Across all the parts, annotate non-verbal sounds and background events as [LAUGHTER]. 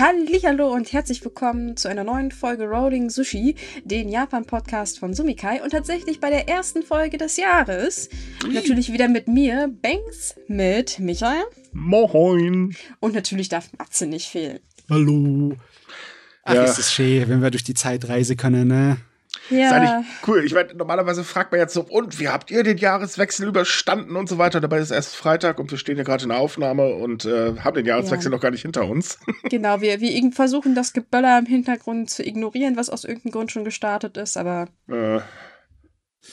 Hallo und herzlich willkommen zu einer neuen Folge Rolling Sushi, den Japan-Podcast von Sumikai und tatsächlich bei der ersten Folge des Jahres. Ui. Natürlich wieder mit mir, Banks, mit Michael. Moin. Und natürlich darf Matze nicht fehlen. Hallo. Ach, ja. ist es schön, wenn wir durch die Zeit reisen können, ne? Ja. Ist eigentlich cool. Ich meine, normalerweise fragt man jetzt so, und wie habt ihr den Jahreswechsel überstanden und so weiter? Dabei ist erst Freitag und wir stehen ja gerade in der Aufnahme und äh, haben den Jahreswechsel ja. noch gar nicht hinter uns. [LAUGHS] Genau, wir, wir versuchen das Geböller im Hintergrund zu ignorieren, was aus irgendeinem Grund schon gestartet ist, aber. Äh,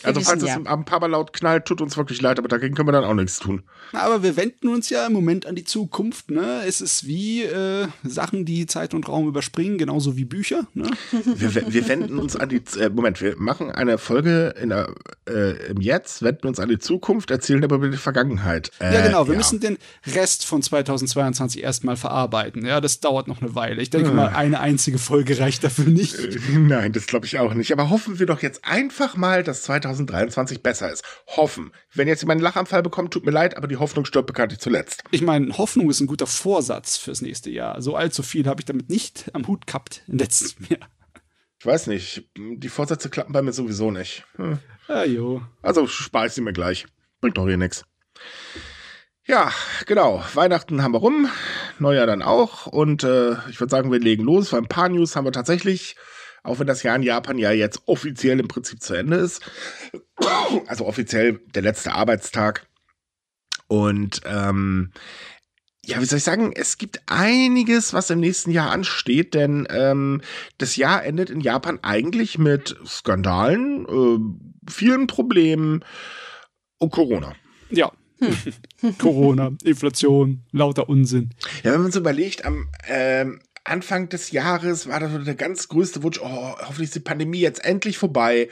also falls es ja. am Papa laut knallt, tut uns wirklich leid, aber dagegen können wir dann auch nichts tun. Aber wir wenden uns ja im Moment an die Zukunft. Ne? Es ist wie äh, Sachen, die Zeit und Raum überspringen, genauso wie Bücher. Ne? [LAUGHS] Wir, wir wenden uns an die äh, Moment, wir machen eine Folge in der, äh, im Jetzt, wenden uns an die Zukunft, erzählen aber über die Vergangenheit. ja, genau. Wir ja. müssen den Rest von 2022 erstmal verarbeiten. Ja, das dauert noch eine Weile. Ich denke mal, eine einzige Folge reicht dafür nicht. Äh, nein, das glaube ich auch nicht. Aber hoffen wir doch jetzt einfach mal, dass 2022 2023 besser ist. Hoffen. Wenn jetzt jemand einen Lachanfall bekommt, tut mir leid, aber die Hoffnung stirbt bekanntlich zuletzt. Ich meine, Hoffnung ist ein guter Vorsatz fürs nächste Jahr. So allzu viel habe ich damit nicht am Hut gehabt im letzten [LAUGHS] Jahr. Ich weiß nicht. Die Vorsätze klappen bei mir sowieso nicht. Hm. Ja, jo. Also spare ich sie mir gleich. Bringt doch hier nichts. Ja, genau. Weihnachten haben wir rum, Neujahr dann auch. Und äh, ich würde sagen, wir legen los. Für ein paar News haben wir tatsächlich auch wenn das Jahr in Japan ja jetzt offiziell im Prinzip zu Ende ist. [COUGHS] Also offiziell der letzte Arbeitstag. Und ähm, ja, wie soll ich sagen, es gibt einiges, was im nächsten Jahr ansteht, denn ähm, das Jahr endet in Japan eigentlich mit Skandalen, äh, vielen Problemen und Corona. Ja. Hm. [LAUGHS] Corona, Inflation, lauter Unsinn. Ja, wenn man so überlegt, am ähm, Anfang des Jahres war das so der ganz größte Wunsch, oh, hoffentlich ist die Pandemie jetzt endlich vorbei.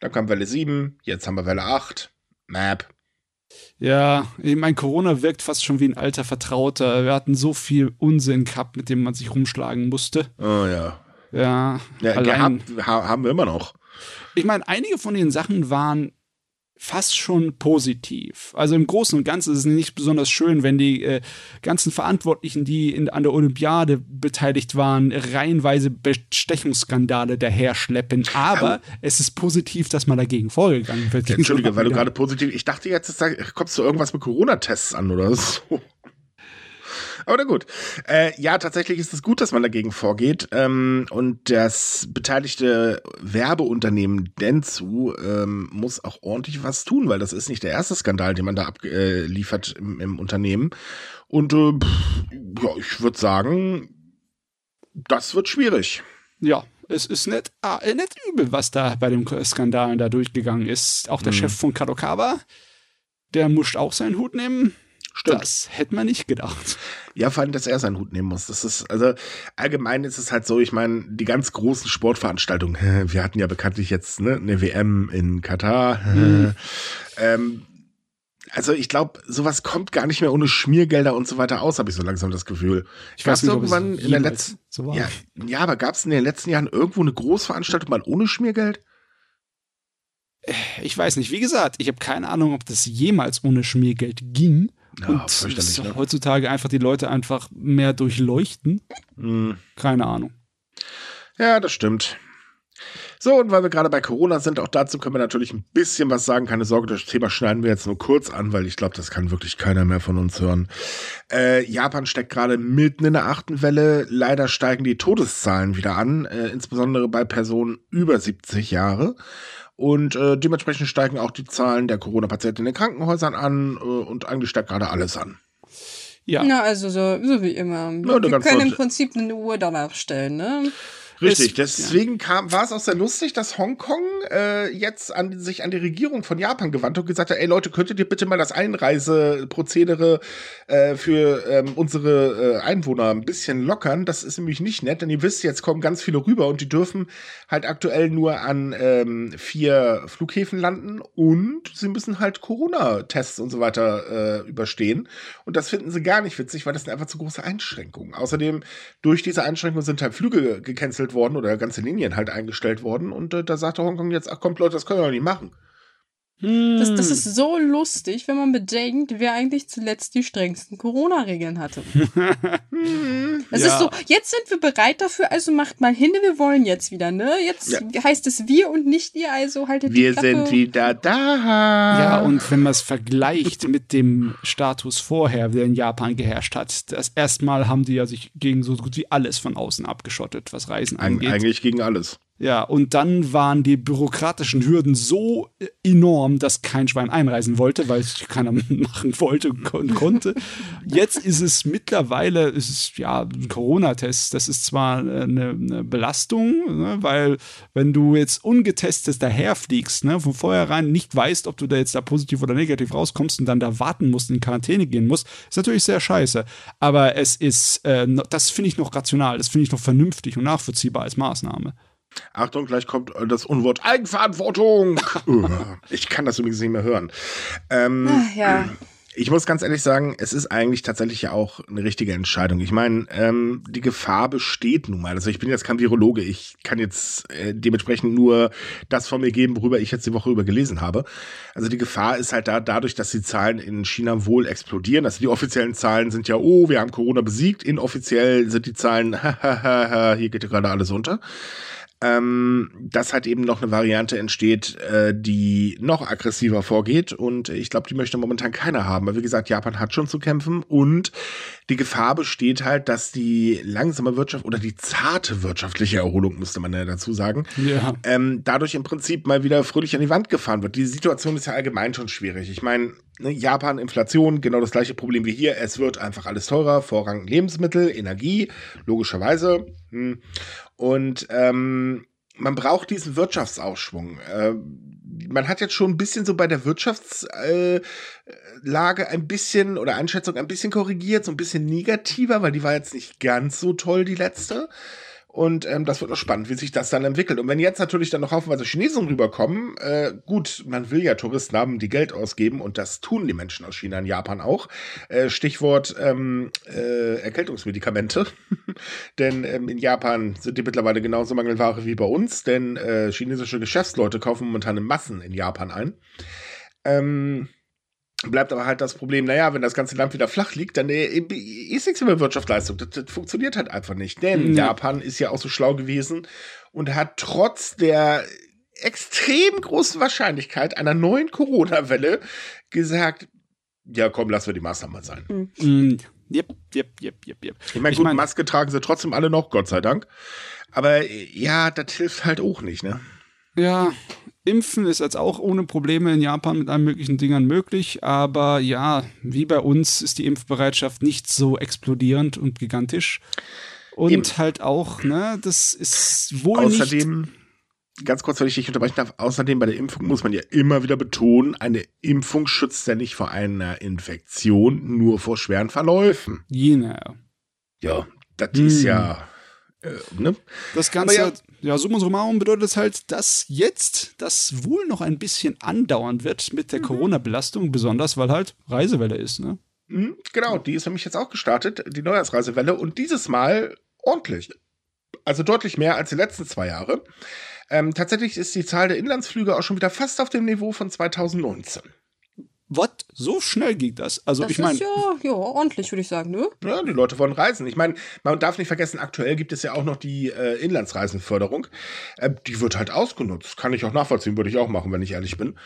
Dann kam Welle 7, jetzt haben wir Welle 8. Map. Ja, ich meine, Corona wirkt fast schon wie ein alter Vertrauter. Wir hatten so viel Unsinn gehabt, mit dem man sich rumschlagen musste. Oh ja. Ja, ja allein, gehabt, haben wir immer noch. Ich meine, einige von den Sachen waren fast schon positiv. Also im Großen und Ganzen ist es nicht besonders schön, wenn die äh, ganzen Verantwortlichen, die in, an der Olympiade beteiligt waren, reihenweise Bestechungsskandale daherschleppen. Aber oh. es ist positiv, dass man dagegen vorgegangen wird. Entschuldige, weil du gerade positiv, ich dachte jetzt, kommst du irgendwas mit Corona-Tests an oder so. Aber na gut. Äh, ja, tatsächlich ist es gut, dass man dagegen vorgeht. Ähm, und das beteiligte Werbeunternehmen Dentsu ähm, muss auch ordentlich was tun, weil das ist nicht der erste Skandal, den man da abliefert äh, im, im, Unternehmen. Und äh, pff, ja, ich würde sagen, das wird schwierig. Ja, es ist nicht, ah, nicht übel, was da bei dem Skandalen da durchgegangen ist. Auch der hm. Chef von Kadokawa, der muss auch seinen Hut nehmen. Stimmt. Das hätte man nicht gedacht. Ja, vor allem, dass er seinen Hut nehmen muss. Das ist, also allgemein ist es halt so, ich meine, die ganz großen Sportveranstaltungen, [LAUGHS] wir hatten ja bekanntlich jetzt ne, eine WM in Katar. Mhm. [LAUGHS] Ähm, also ich glaube, sowas kommt gar nicht mehr ohne Schmiergelder und so weiter aus, habe ich so langsam das Gefühl. Ich weiß nicht, irgendwann in der letzten so ja, ja, aber gab es in den letzten Jahren irgendwo eine Großveranstaltung mal ohne Schmiergeld? Ich weiß nicht. Wie gesagt, ich habe keine Ahnung, ob das jemals ohne Schmiergeld ging. Ja, und ne? heutzutage einfach die Leute einfach mehr durchleuchten. Mhm. Keine Ahnung. Ja, das stimmt. So, und weil wir gerade bei Corona sind, auch dazu können wir natürlich ein bisschen was sagen. Keine Sorge, das Thema schneiden wir jetzt nur kurz an, weil ich glaube, das kann wirklich keiner mehr von uns hören. Äh, Japan steckt gerade mitten in der achten Welle. Leider steigen die Todeszahlen wieder an, äh, insbesondere bei Personen über 70 Jahre. Und äh, dementsprechend steigen auch die Zahlen der Corona-Patienten in den Krankenhäusern an äh, und eigentlich steigt gerade alles an. Ja. Na, also so, so wie immer. Ja, wir können im Prinzip eine Uhr danach stellen, ne? Richtig, deswegen kam, war es auch sehr lustig, dass Hongkong äh, jetzt an, sich an die Regierung von Japan gewandt und gesagt hat, ey Leute, könntet ihr bitte mal das Einreiseprozedere äh, für ähm, unsere äh, Einwohner ein bisschen lockern? Das ist nämlich nicht nett, denn ihr wisst, jetzt kommen ganz viele rüber und die dürfen halt aktuell nur an ähm, vier Flughäfen landen und sie müssen halt Corona-Tests und so weiter äh, überstehen. Und das finden sie gar nicht witzig, weil das sind einfach zu große Einschränkungen. Außerdem, durch diese Einschränkungen sind halt Flüge gecancelt worden oder ganze Linien halt eingestellt worden. Und äh, da sagte Hongkong jetzt, ach kommt Leute, das können wir doch nicht machen. Das, das ist so lustig, wenn man bedenkt, wer eigentlich zuletzt die strengsten Corona-Regeln hatte. [LAUGHS] Das Ja. ist so, jetzt sind wir bereit dafür, also macht mal hin, wir wollen jetzt wieder, ne? Jetzt Ja. heißt es wir und nicht ihr, also haltet Wir die Klappe. sind wieder da. Ja, und wenn man es vergleicht mit dem Status vorher, der in Japan geherrscht hat, das erstmal haben die ja sich gegen so gut wie alles von außen abgeschottet, was Reisen Eig angeht. eigentlich gegen alles. Ja, und dann waren die bürokratischen Hürden so äh, enorm, dass kein Schwein einreisen wollte, weil es keiner [LAUGHS] machen wollte und kon konnte. Jetzt ist es mittlerweile, ist es ja ein Corona-Test. Das ist zwar äh, eine, eine Belastung, ne, weil wenn du jetzt ungetestet daherfliegst, ne, von vornherein nicht weißt, ob du da jetzt da positiv oder negativ rauskommst und dann da warten musst, in Quarantäne gehen musst, ist natürlich sehr scheiße. Aber es ist, äh, das finde ich noch rational, das finde ich noch vernünftig und nachvollziehbar als Maßnahme. Achtung, gleich kommt äh, das Unwort Eigenverantwortung. Uh, [LAUGHS] ich kann das übrigens nicht mehr hören. Ähm, Ach, ja. Ich muss ganz ehrlich sagen, es ist eigentlich tatsächlich ja auch eine richtige Entscheidung. Ich meine, ähm, die Gefahr besteht nun mal. Also ich bin jetzt kein Virologe, ich kann jetzt äh, dementsprechend nur das von mir geben, worüber ich jetzt die Woche über gelesen habe. Also die Gefahr ist halt da dadurch, dass die Zahlen in China wohl explodieren. Also die offiziellen Zahlen sind ja, oh, wir haben Corona besiegt. Inoffiziell sind die Zahlen, [LAUGHS] hahaha, hier geht ja gerade alles unter ähm, dass halt eben noch eine Variante entsteht, äh, die noch aggressiver vorgeht. Und ich glaube, die möchte momentan keiner haben. Weil wie gesagt, Japan hat schon zu kämpfen und die Gefahr besteht halt, dass die langsame Wirtschaft oder die zarte wirtschaftliche Erholung, müsste man ja dazu sagen, Ja. ähm, dadurch im Prinzip mal wieder fröhlich an die Wand gefahren wird. Die Situation ist ja allgemein schon schwierig. Ich meine, ne, Japan, Inflation, genau das gleiche Problem wie hier. Es wird einfach alles teurer, Vorrang Lebensmittel, Energie, logischerweise. Hm. Und ähm, man braucht diesen Wirtschaftsaufschwung. Äh, man hat jetzt schon ein bisschen so bei der Wirtschaftslage äh, ein bisschen oder Einschätzung ein bisschen korrigiert, so ein bisschen negativer, weil die war jetzt nicht ganz so toll, die letzte. Und ähm, das wird noch spannend, wie sich das dann entwickelt. Und wenn jetzt natürlich dann noch haufenweise Chinesen rüberkommen, äh, gut, man will ja Touristen haben, die Geld ausgeben und das tun die Menschen aus China und Japan auch. Äh, Stichwort ähm, äh, Erkältungsmedikamente. [LAUGHS] denn ähm, in Japan sind die mittlerweile genauso Mangelware wie bei uns, denn äh, chinesische Geschäftsleute kaufen momentan in Massen in Japan ein. Ähm, Bleibt aber halt das Problem, naja, wenn das ganze Land wieder flach liegt, dann äh, ist nichts mehr Wirtschaftsleistung. Das, das funktioniert halt einfach nicht. Denn Ja. Japan ist ja auch so schlau gewesen und hat trotz der extrem großen Wahrscheinlichkeit einer neuen Corona-Welle gesagt, ja komm, lassen wir die Maßnahmen mal sein. Mm, Yep, yep, yep, yep, yep. Ich meine, Ich gut, mein- Maske tragen sie trotzdem alle noch, Gott sei Dank. Aber äh, ja, das hilft halt auch nicht, ne? Ja, Impfen ist jetzt auch ohne Probleme in Japan mit allen möglichen Dingern möglich, aber ja, wie bei uns ist die Impfbereitschaft nicht so explodierend und gigantisch. Und Eben. halt auch, ne, das ist wohl nicht. Außerdem, ganz kurz, wenn ich dich unterbrechen darf, außerdem bei der Impfung muss man ja immer wieder betonen, eine Impfung schützt ja nicht vor einer Infektion, nur vor schweren Verläufen. Genau. Ja, das Hm. ist ja, äh, ne? Das Ganze, Aber ja, summa summarum bedeutet es halt, dass jetzt das wohl noch ein bisschen andauern wird mit Mhm. der Corona-Belastung, besonders weil halt Reisewelle ist, ne? Hm, Genau, die ist nämlich jetzt auch gestartet, die Neujahrsreisewelle, und dieses Mal ordentlich. Also deutlich mehr als die letzten zwei Jahre. Ähm, tatsächlich ist die Zahl der Inlandsflüge auch schon wieder fast auf dem Niveau von 2019. Was? So schnell ging das? Also Das ich meine, ist ja, ja ordentlich, würde ich sagen, ne? Ja, die Leute wollen reisen. Ich meine, man darf nicht vergessen, aktuell gibt es ja auch noch die äh, Inlandsreisenförderung. Äh, die wird halt ausgenutzt. Kann ich auch nachvollziehen, würde ich auch machen, wenn ich ehrlich bin.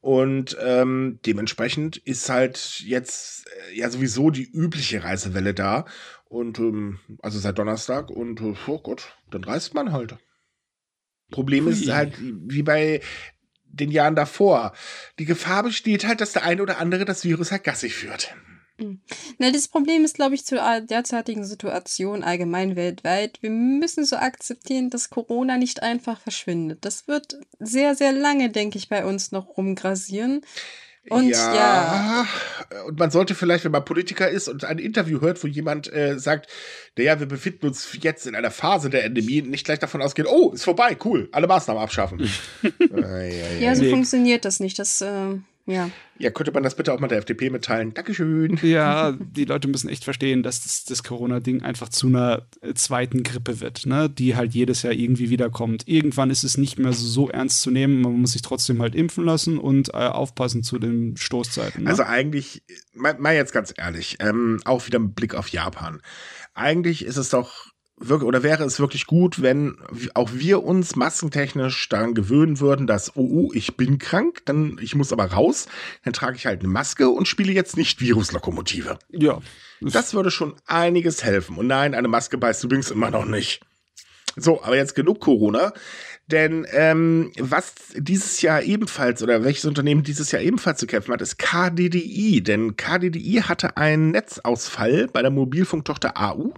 Und ähm, dementsprechend ist halt jetzt äh, ja sowieso die übliche Reisewelle da. Und ähm, also seit Donnerstag und äh, oh Gott, dann reist man halt. Problem ist halt, wie bei den Jahren davor. Die Gefahr besteht halt, dass der eine oder andere das Virus halt gassig führt. Na, das Problem ist, glaube ich, zur derzeitigen Situation allgemein weltweit. Wir müssen so akzeptieren, dass Corona nicht einfach verschwindet. Das wird sehr, sehr lange, denke ich, bei uns noch rumgrasieren. Und ja, Und man sollte vielleicht, wenn man Politiker ist und ein Interview hört, wo jemand äh, sagt, naja, wir befinden uns jetzt in einer Phase der Endemie, nicht gleich davon ausgehen, oh, ist vorbei, cool, alle Maßnahmen abschaffen. äh, ja, ja, ja, so Nee. funktioniert das nicht. Das, äh, Ja. Ja, könnte man das bitte auch mal der FDP mitteilen? Dankeschön. Ja, die Leute müssen echt verstehen, dass das, das Corona-Ding einfach zu einer äh, zweiten Grippe wird, ne? die halt jedes Jahr irgendwie wiederkommt. Irgendwann ist es nicht mehr so ernst zu nehmen. Man muss sich trotzdem halt impfen lassen und äh, aufpassen zu den Stoßzeiten. Ne? Also eigentlich, mal, mal jetzt ganz ehrlich, ähm, auch wieder mit Blick auf Japan. Eigentlich ist es doch oder wäre es wirklich gut, wenn auch wir uns massentechnisch daran gewöhnen würden, dass, oh, oh, ich bin krank, dann ich muss aber raus, dann trage ich halt eine Maske und spiele jetzt nicht Viruslokomotive. ja. Das würde schon einiges helfen. Und nein, eine Maske beißt übrigens immer noch nicht. So, aber jetzt genug Corona. Denn ähm, was dieses Jahr ebenfalls oder welches Unternehmen dieses Jahr ebenfalls zu kämpfen hat, ist KDDI. Denn KDDI hatte einen Netzausfall bei der Mobilfunktochter AU.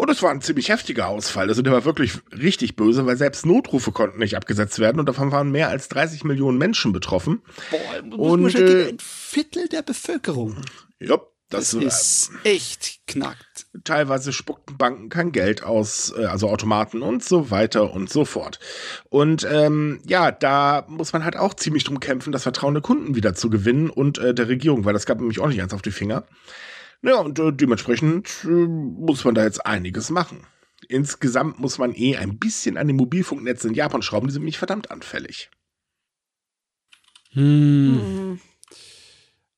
Und es war ein ziemlich heftiger Ausfall. Also der war wirklich richtig böse, weil selbst Notrufe konnten nicht abgesetzt werden und davon waren mehr als 30 Millionen Menschen betroffen. Boah, Und, äh, ein Viertel der Bevölkerung. Ja, Das, das, ist echt knackt. teilweise spuckten Banken kein Geld aus, äh, also Automaten und so weiter und so fort. Und ähm, ja, da muss man halt auch ziemlich drum kämpfen, das Vertrauen der Kunden wieder zu gewinnen und äh, der Regierung, weil das gab nämlich auch nicht eins auf die Finger. Ja, und äh, dementsprechend äh, muss man da jetzt einiges machen. Insgesamt muss man eh ein bisschen an den Mobilfunknetzen in Japan schrauben, die sind nämlich verdammt anfällig. Hm. Mhm.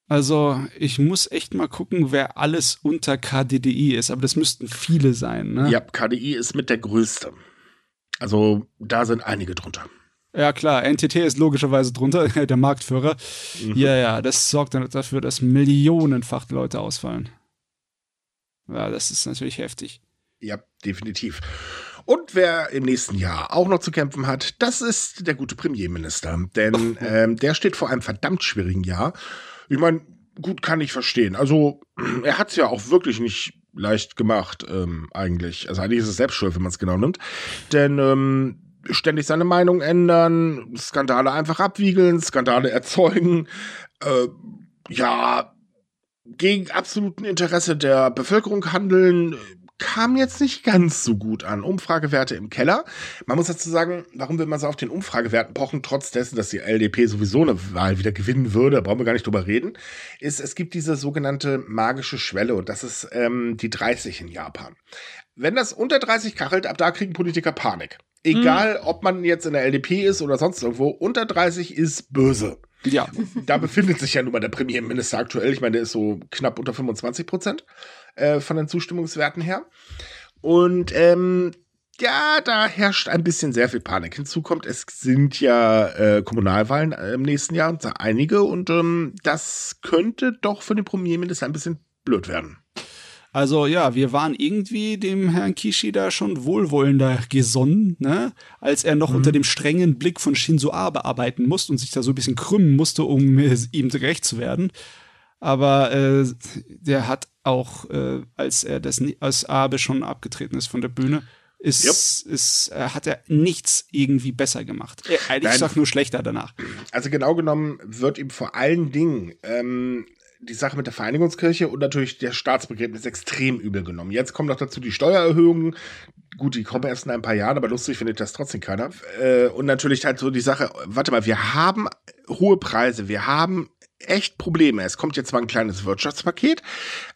Also, ich muss echt mal gucken, wer alles unter KDDI ist, aber das müssten viele sein, ne? Ja, KDI ist mit der größte. Also da sind einige drunter. Ja, klar, NTT ist logischerweise drunter, [LAUGHS] der Marktführer. Mhm. Ja, ja, das sorgt dann dafür, dass millionenfach Leute ausfallen. Ja, das ist natürlich heftig. Ja, definitiv. Und wer im nächsten Jahr auch noch zu kämpfen hat, das ist der gute Premierminister. Denn [LAUGHS] ähm, der steht vor einem verdammt schwierigen Jahr. Ich meine, gut kann ich verstehen. Also, [CLEARS THROAT] er hat es ja auch wirklich nicht leicht gemacht, ähm, eigentlich. Also eigentlich ist es selbst schuld, wenn man es genau nimmt. Denn ähm, ständig seine Meinung ändern, Skandale einfach abwiegeln, Skandale erzeugen, äh, ja, gegen absoluten Interesse der Bevölkerung handeln, kam jetzt nicht ganz so gut an. Umfragewerte im Keller. Man muss dazu sagen, warum will man so auf den Umfragewerten pochen, trotz dessen, dass die LDP sowieso eine Wahl wieder gewinnen würde, brauchen wir gar nicht drüber reden, ist, es gibt diese sogenannte magische Schwelle und das ist ähm, die 30 in Japan. Wenn das unter 30 kachelt, ab da kriegen Politiker Panik. Egal, ob man jetzt in der LDP ist oder sonst irgendwo, unter 30 ist böse. Ja. Da befindet sich ja nun mal der Premierminister aktuell. Ich meine, der ist so knapp unter 25 Prozent äh, von den Zustimmungswerten her. Und ähm, ja, da herrscht ein bisschen sehr viel Panik. Hinzu kommt, es sind ja äh, Kommunalwahlen äh, im nächsten Jahr, und zwar einige, und ähm, das könnte doch für den Premierminister ein bisschen blöd werden. Also ja, wir waren irgendwie dem Herrn Kishida schon wohlwollender gesonnen, ne? als er noch Mhm. unter dem strengen Blick von Shinzo Abe arbeiten musste und sich da so ein bisschen krümmen musste, um äh, ihm gerecht zu werden. Aber äh, der hat auch, äh, als er das als Abe schon abgetreten ist von der Bühne, ist, Yep. ist, äh, hat er nichts irgendwie besser gemacht. Eigentlich Nein. sag nur schlechter danach. Also genau genommen wird ihm vor allen Dingen ähm, die Sache mit der Vereinigungskirche und natürlich der Staatsbegräbnis extrem übel genommen. Jetzt kommen noch dazu die Steuererhöhungen. Gut, die kommen erst in ein paar Jahren, aber lustig findet das trotzdem keiner. Äh, und natürlich halt so die Sache, warte mal, wir haben hohe Preise, wir haben echt Probleme. Es kommt jetzt zwar ein kleines Wirtschaftspaket,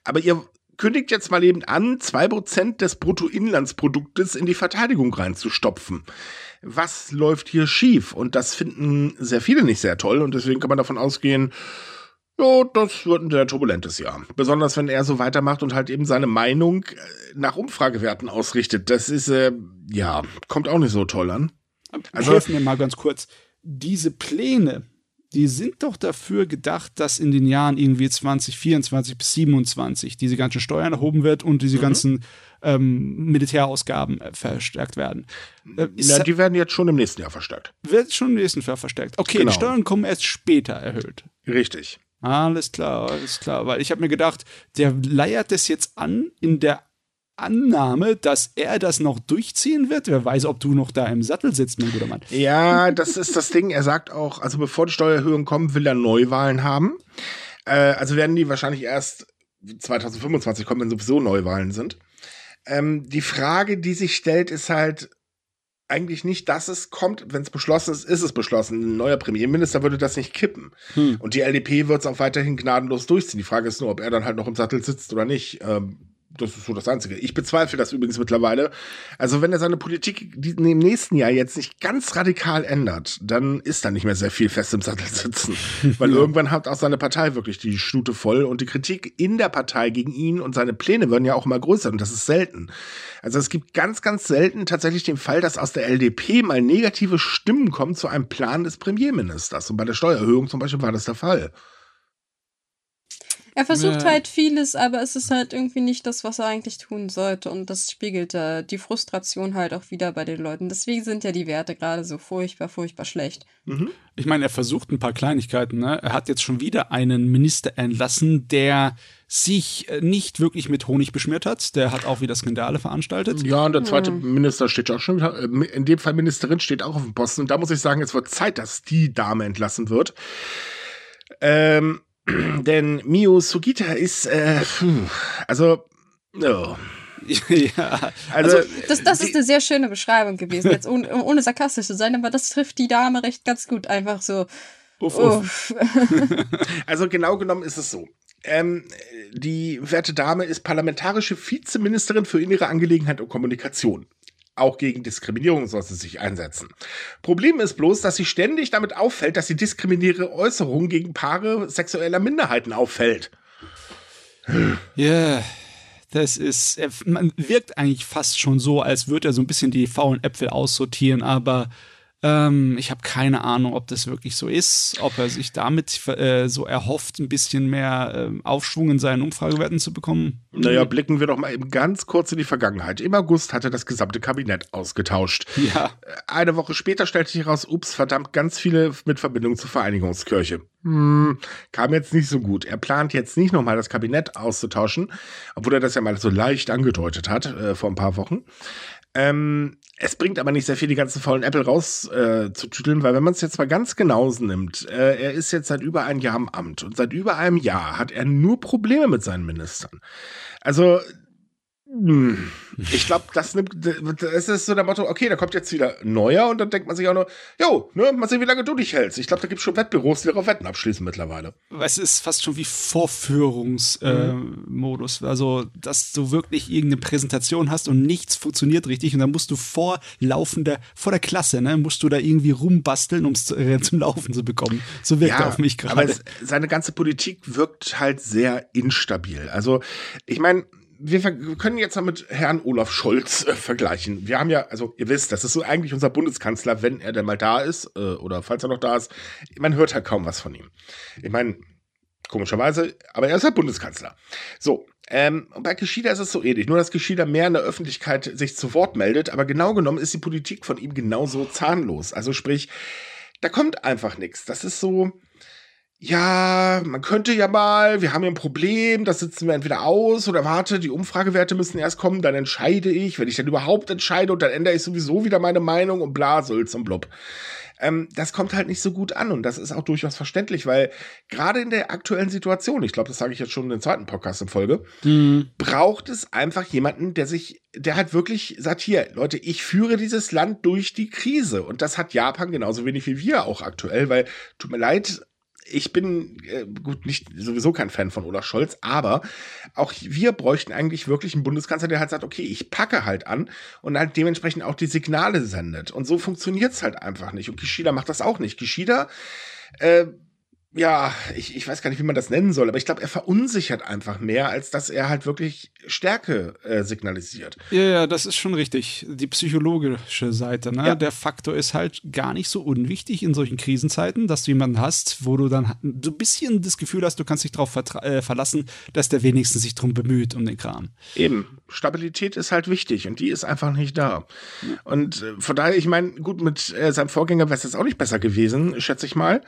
aber ihr kündigt jetzt mal eben an, zwei Prozent des Bruttoinlandsproduktes in die Verteidigung reinzustopfen. Was läuft hier schief? Und das finden sehr viele nicht sehr toll und deswegen kann man davon ausgehen, ja, das wird ein sehr turbulentes Jahr. Besonders wenn er so weitermacht und halt eben seine Meinung äh, nach Umfragewerten ausrichtet. Das ist, äh, ja, kommt auch nicht so toll an. Also- Helfen mir mal ganz kurz. Diese Pläne, die sind doch dafür gedacht, dass in den Jahren irgendwie 2024 bis 27 diese ganzen Steuern erhoben wird und Mhm. diese ganzen ähm, Militärausgaben äh, verstärkt werden. Äh, Na, die werden jetzt schon im nächsten Jahr verstärkt. wird schon im nächsten Jahr verstärkt. Okay, Genau. die Steuern kommen erst später erhöht. Richtig. Alles klar, alles klar. Weil ich habe mir gedacht, der leiert das jetzt an in der Annahme, dass er das noch durchziehen wird. Wer weiß, ob du noch da im Sattel sitzt, mein guter Mann. Ja, das ist das Ding. Er sagt auch, also bevor die Steuererhöhungen kommen, will er Neuwahlen haben. Äh, also werden die wahrscheinlich erst 2025 kommen, wenn sowieso Neuwahlen sind. Ähm, die Frage, die sich stellt, ist halt, eigentlich nicht, dass es kommt. Wenn es beschlossen ist, ist es beschlossen. Ein neuer Premierminister würde das nicht kippen. Hm. Und die LDP wird es auch weiterhin gnadenlos durchziehen. Die Frage ist nur, ob er dann halt noch im Sattel sitzt oder nicht. Ähm, das ist so das Einzige. Ich bezweifle das übrigens mittlerweile. Also wenn er seine Politik im nächsten Jahr jetzt nicht ganz radikal ändert, dann ist da nicht mehr sehr viel fest im Sattel sitzen. [LAUGHS] Weil irgendwann hat auch seine Partei wirklich die Stute voll und die Kritik in der Partei gegen ihn und seine Pläne werden ja auch immer größer und das ist selten. Also es gibt ganz, ganz selten tatsächlich den Fall, dass aus der LDP mal negative Stimmen kommen zu einem Plan des Premierministers. Und bei der Steuererhöhung zum Beispiel war das der Fall. Er versucht ja. halt vieles, aber es ist halt irgendwie nicht das, was er eigentlich tun sollte. Und das spiegelt äh, die Frustration halt auch wieder bei den Leuten. Deswegen sind ja die Werte gerade so furchtbar, furchtbar schlecht. Mhm. Ich meine, er versucht ein paar Kleinigkeiten. Ne? Er hat jetzt schon wieder einen Minister entlassen, der sich äh, nicht wirklich mit Honig beschmiert hat. Der hat auch wieder Skandale veranstaltet. Ja, und der zweite mhm. Minister steht auch schon wieder, äh, in dem Fall Ministerin steht auch auf dem Posten. Und da muss ich sagen, es wird Zeit, dass die Dame entlassen wird. Ähm, denn Mio Sugita ist, äh, also, oh. [LAUGHS] ja, also, also das, das ist eine sehr schöne Beschreibung gewesen, jetzt ohne, ohne sarkastisch zu sein, aber das trifft die Dame recht ganz gut, einfach so. Uff, uff. [LAUGHS] also genau genommen ist es so. Ähm, die werte Dame ist parlamentarische Vizeministerin für innere Angelegenheit und Kommunikation. Auch gegen Diskriminierung soll sich einsetzen. Problem ist bloß, dass sie ständig damit auffällt, dass sie diskriminierende Äußerungen gegen Paare sexueller Minderheiten auffällt. Ja, yeah, das ist, man wirkt eigentlich fast schon so, als würde er so ein bisschen die faulen Äpfel aussortieren, aber ähm, ich habe keine Ahnung, ob das wirklich so ist, ob er sich damit äh, so erhofft, ein bisschen mehr äh, Aufschwung in seinen Umfragewerten zu bekommen. Naja, blicken wir doch mal eben ganz kurz in die Vergangenheit. Im August hat er das gesamte Kabinett ausgetauscht. Ja. Eine Woche später stellte sich heraus, ups, verdammt, ganz viele mit Verbindung zur Vereinigungskirche. Hm, kam jetzt nicht so gut. Er plant jetzt nicht nochmal das Kabinett auszutauschen, obwohl er das ja mal so leicht angedeutet hat äh, vor ein paar Wochen. Ähm, es bringt aber nicht sehr viel, die ganzen faulen Apple raus äh, weil wenn man es jetzt mal ganz genauso nimmt, äh, er ist jetzt seit über einem Jahr im Amt und seit über einem Jahr hat er nur Probleme mit seinen Ministern. Also. Ich glaube, das nimmt, das ist so der Motto, okay, da kommt jetzt wieder neuer und dann denkt man sich auch nur, jo, ne, mal sehen, wie lange du dich hältst. Ich glaube, da gibt es schon Wettbüros, die darauf Wetten abschließen mittlerweile. Es ist fast schon wie Vorführungsmodus. Mhm. Äh, also, dass du wirklich irgendeine Präsentation hast und nichts funktioniert richtig und dann musst du vor laufender, vor der Klasse, ne, musst du da irgendwie rumbasteln, um es äh, zum Laufen zu bekommen. So wirkt ja, er auf mich gerade. Aber es, seine ganze Politik wirkt halt sehr instabil. Also, ich meine, wir, können jetzt mal mit Herrn Olaf Scholz äh, vergleichen. Wir haben ja, also ihr wisst, das ist so eigentlich unser Bundeskanzler, wenn er denn mal da ist äh, oder falls er noch da ist. Man hört halt kaum was von ihm. Ich meine, komischerweise, aber er ist halt Bundeskanzler. So, ähm, bei Kishida ist es so ähnlich, nur dass Kishida mehr in der Öffentlichkeit sich zu Wort meldet, aber genau genommen ist die Politik von ihm genauso zahnlos. Also sprich, da kommt einfach nichts. Das ist so, ja, man könnte ja mal, wir haben ja ein Problem, das sitzen wir entweder aus oder warte, die Umfragewerte müssen erst kommen, dann entscheide ich, wenn ich dann überhaupt entscheide und dann ändere ich sowieso wieder meine Meinung und bla, Sülz und blub. Ähm, das kommt halt nicht so gut an und das ist auch durchaus verständlich, weil gerade in der aktuellen Situation, ich glaube, das sage ich jetzt schon in den zweiten Podcast in Folge, mhm. braucht es einfach jemanden, der sich, der halt wirklich sagt, hier, Leute, ich führe dieses Land durch die Krise und das hat Japan genauso wenig wie wir auch aktuell, weil, tut mir leid, ich bin äh, gut nicht sowieso kein Fan von Olaf Scholz, aber auch wir bräuchten eigentlich wirklich einen Bundeskanzler, der halt sagt, okay, ich packe halt an und halt dementsprechend auch die Signale sendet. Und so funktioniert's halt einfach nicht. Und Kishida macht das auch nicht. Kishida äh, ja, ich, ich weiß gar nicht, wie man das nennen soll, aber ich glaube, er verunsichert einfach mehr, als dass er halt wirklich Stärke äh, signalisiert. Ja, ja, das ist schon richtig. Die psychologische Seite, ne? Ja. Der Faktor ist halt gar nicht so unwichtig in solchen Krisenzeiten, dass du jemanden hast, wo du dann so ein bisschen das Gefühl hast, du kannst dich darauf äh, verlassen, dass der wenigstens sich drum bemüht, um den Kram. Eben. Stabilität ist halt wichtig und die ist einfach nicht da. Und äh, von daher, ich meine, gut, mit äh, seinem Vorgänger wäre es jetzt auch nicht besser gewesen, schätze ich mal.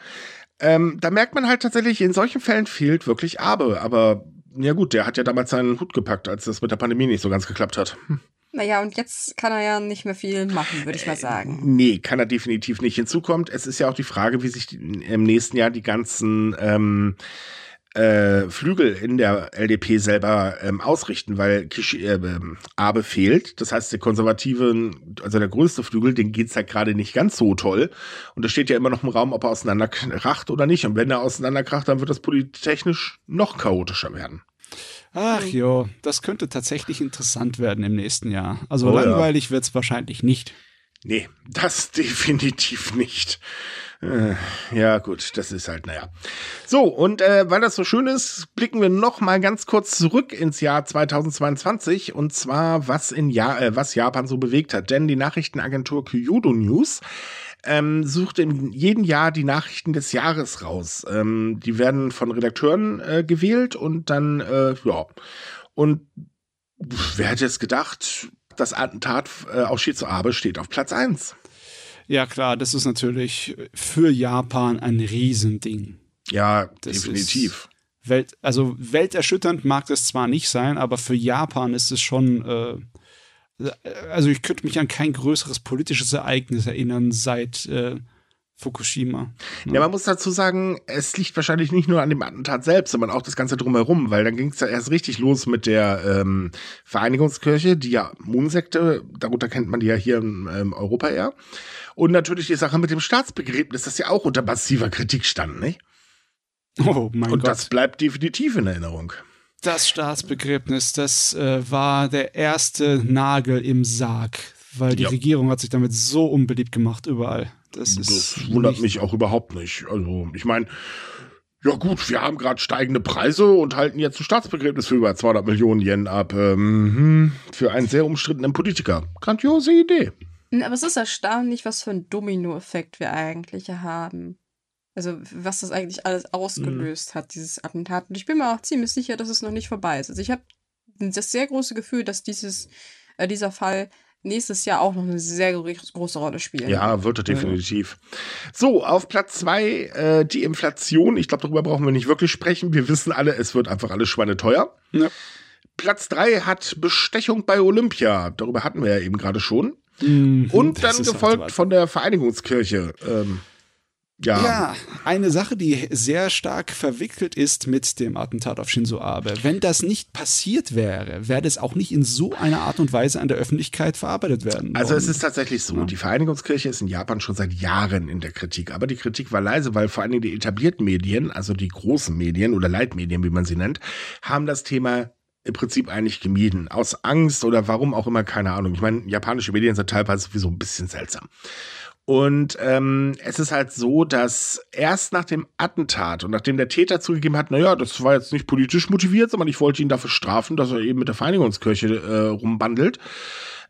Ähm, da merkt man halt tatsächlich, in solchen Fällen fehlt wirklich Abe. Aber ja gut, der hat ja damals seinen Hut gepackt, als das mit der Pandemie nicht so ganz geklappt hat. Hm. Naja, und jetzt kann er ja nicht mehr viel machen, würde ich mal sagen. Äh, nee, kann er definitiv nicht. Hinzukommt, es ist ja auch die Frage, wie sich die, im nächsten Jahr die ganzen ähm, äh, Flügel in der LDP selber ähm, ausrichten, weil Kishi, äh, ähm, Abe fehlt. Das heißt, der konservative, also der größte Flügel, den geht's halt gerade nicht ganz so toll. Und da steht ja immer noch im Raum, ob er auseinanderkracht oder nicht. Und wenn er auseinanderkracht, dann wird das politisch noch chaotischer werden. Ach jo, das könnte tatsächlich interessant werden im nächsten Jahr. Also oh, langweilig ja. wird's wahrscheinlich nicht. Nee, das [LAUGHS] definitiv nicht. Äh, ja, gut, das ist halt, naja. So, und äh, weil das so schön ist, blicken wir noch mal ganz kurz zurück ins Jahr 2022 und zwar, was in ja äh, was Japan so bewegt hat. Denn die Nachrichtenagentur Kyodo News ähm, sucht in jedem Jahr die Nachrichten des Jahres raus. Ähm, die werden von Redakteuren äh, gewählt und dann, äh, ja. Und wer hätte es gedacht, das Attentat äh, auf Shizu Abe steht auf Platz 1. Ja, klar, das ist natürlich für Japan ein Riesending. Ja, das definitiv. Welt, also welterschütternd mag das zwar nicht sein, aber für Japan ist es schon. Äh, also ich könnte mich an kein größeres politisches Ereignis erinnern seit äh, Fukushima. Ja. ja. man muss dazu sagen, es liegt wahrscheinlich nicht nur an dem Attentat selbst, sondern auch das Ganze drumherum, weil dann ging es ja erst richtig los mit der ähm, Vereinigungskirche, die ja Moonsekte, darunter kennt man die ja hier in ähm, Europa eher. Und natürlich die Sache mit dem Staatsbegräbnis, das ja auch unter massiver Kritik stand, nicht? Oh mein Und Gott. das bleibt definitiv in Erinnerung. Das Staatsbegräbnis, das äh, war der erste Nagel im Sarg, weil die ja. Regierung hat sich damit so unbeliebt gemacht überall. Das, das wundert mich auch überhaupt nicht. Also, ich meine, ja gut, wir haben gerade steigende Preise und halten jetzt ein Staatsbegräbnis für über 200 Millionen Yen ab. Ähm, hm, für einen sehr umstrittenen Politiker. Grandiose Idee. Aber es ist erstaunlich, was für einen Dominoeffekt wir eigentlich haben. Also, was das eigentlich alles ausgelöst mhm. hat, dieses Attentat. Und ich bin mir auch ziemlich sicher, dass es noch nicht vorbei ist. Also, ich habe das sehr große Gefühl, dass dieses, äh, dieser Fall nächstes Jahr auch noch eine sehr große Rolle spielen. Ja, wird er definitiv. So, auf Platz zwei äh, die Inflation. Ich glaube, darüber brauchen wir nicht wirklich sprechen. Wir wissen alle, es wird einfach alles schweineteuer. Ja. Platz drei hat Bestechung bei Olympia. Darüber hatten wir ja eben gerade schon. Mhm, Und dann gefolgt von der Vereinigungskirche. Ähm, ja. ja, eine Sache, die sehr stark verwickelt ist mit dem Attentat auf Shinzo Abe. Wenn das nicht passiert wäre, wäre das auch nicht in so einer Art und Weise an der Öffentlichkeit verarbeitet werden. Also es ist tatsächlich so, ja. die Vereinigungskirche ist in Japan schon seit Jahren in der Kritik, aber die Kritik war leise, weil vor allen Dingen die etablierten Medien, also die großen Medien oder Leitmedien, wie man sie nennt, haben das Thema im Prinzip eigentlich gemieden. Aus Angst oder warum auch immer, keine Ahnung. Ich meine, japanische Medien sind teilweise sowieso ein bisschen seltsam. Und ähm, es ist halt so, dass erst nach dem Attentat und nachdem der Täter zugegeben hat, naja, das war jetzt nicht politisch motiviert, sondern ich wollte ihn dafür strafen, dass er eben mit der Vereinigungskirche äh, rumbandelt.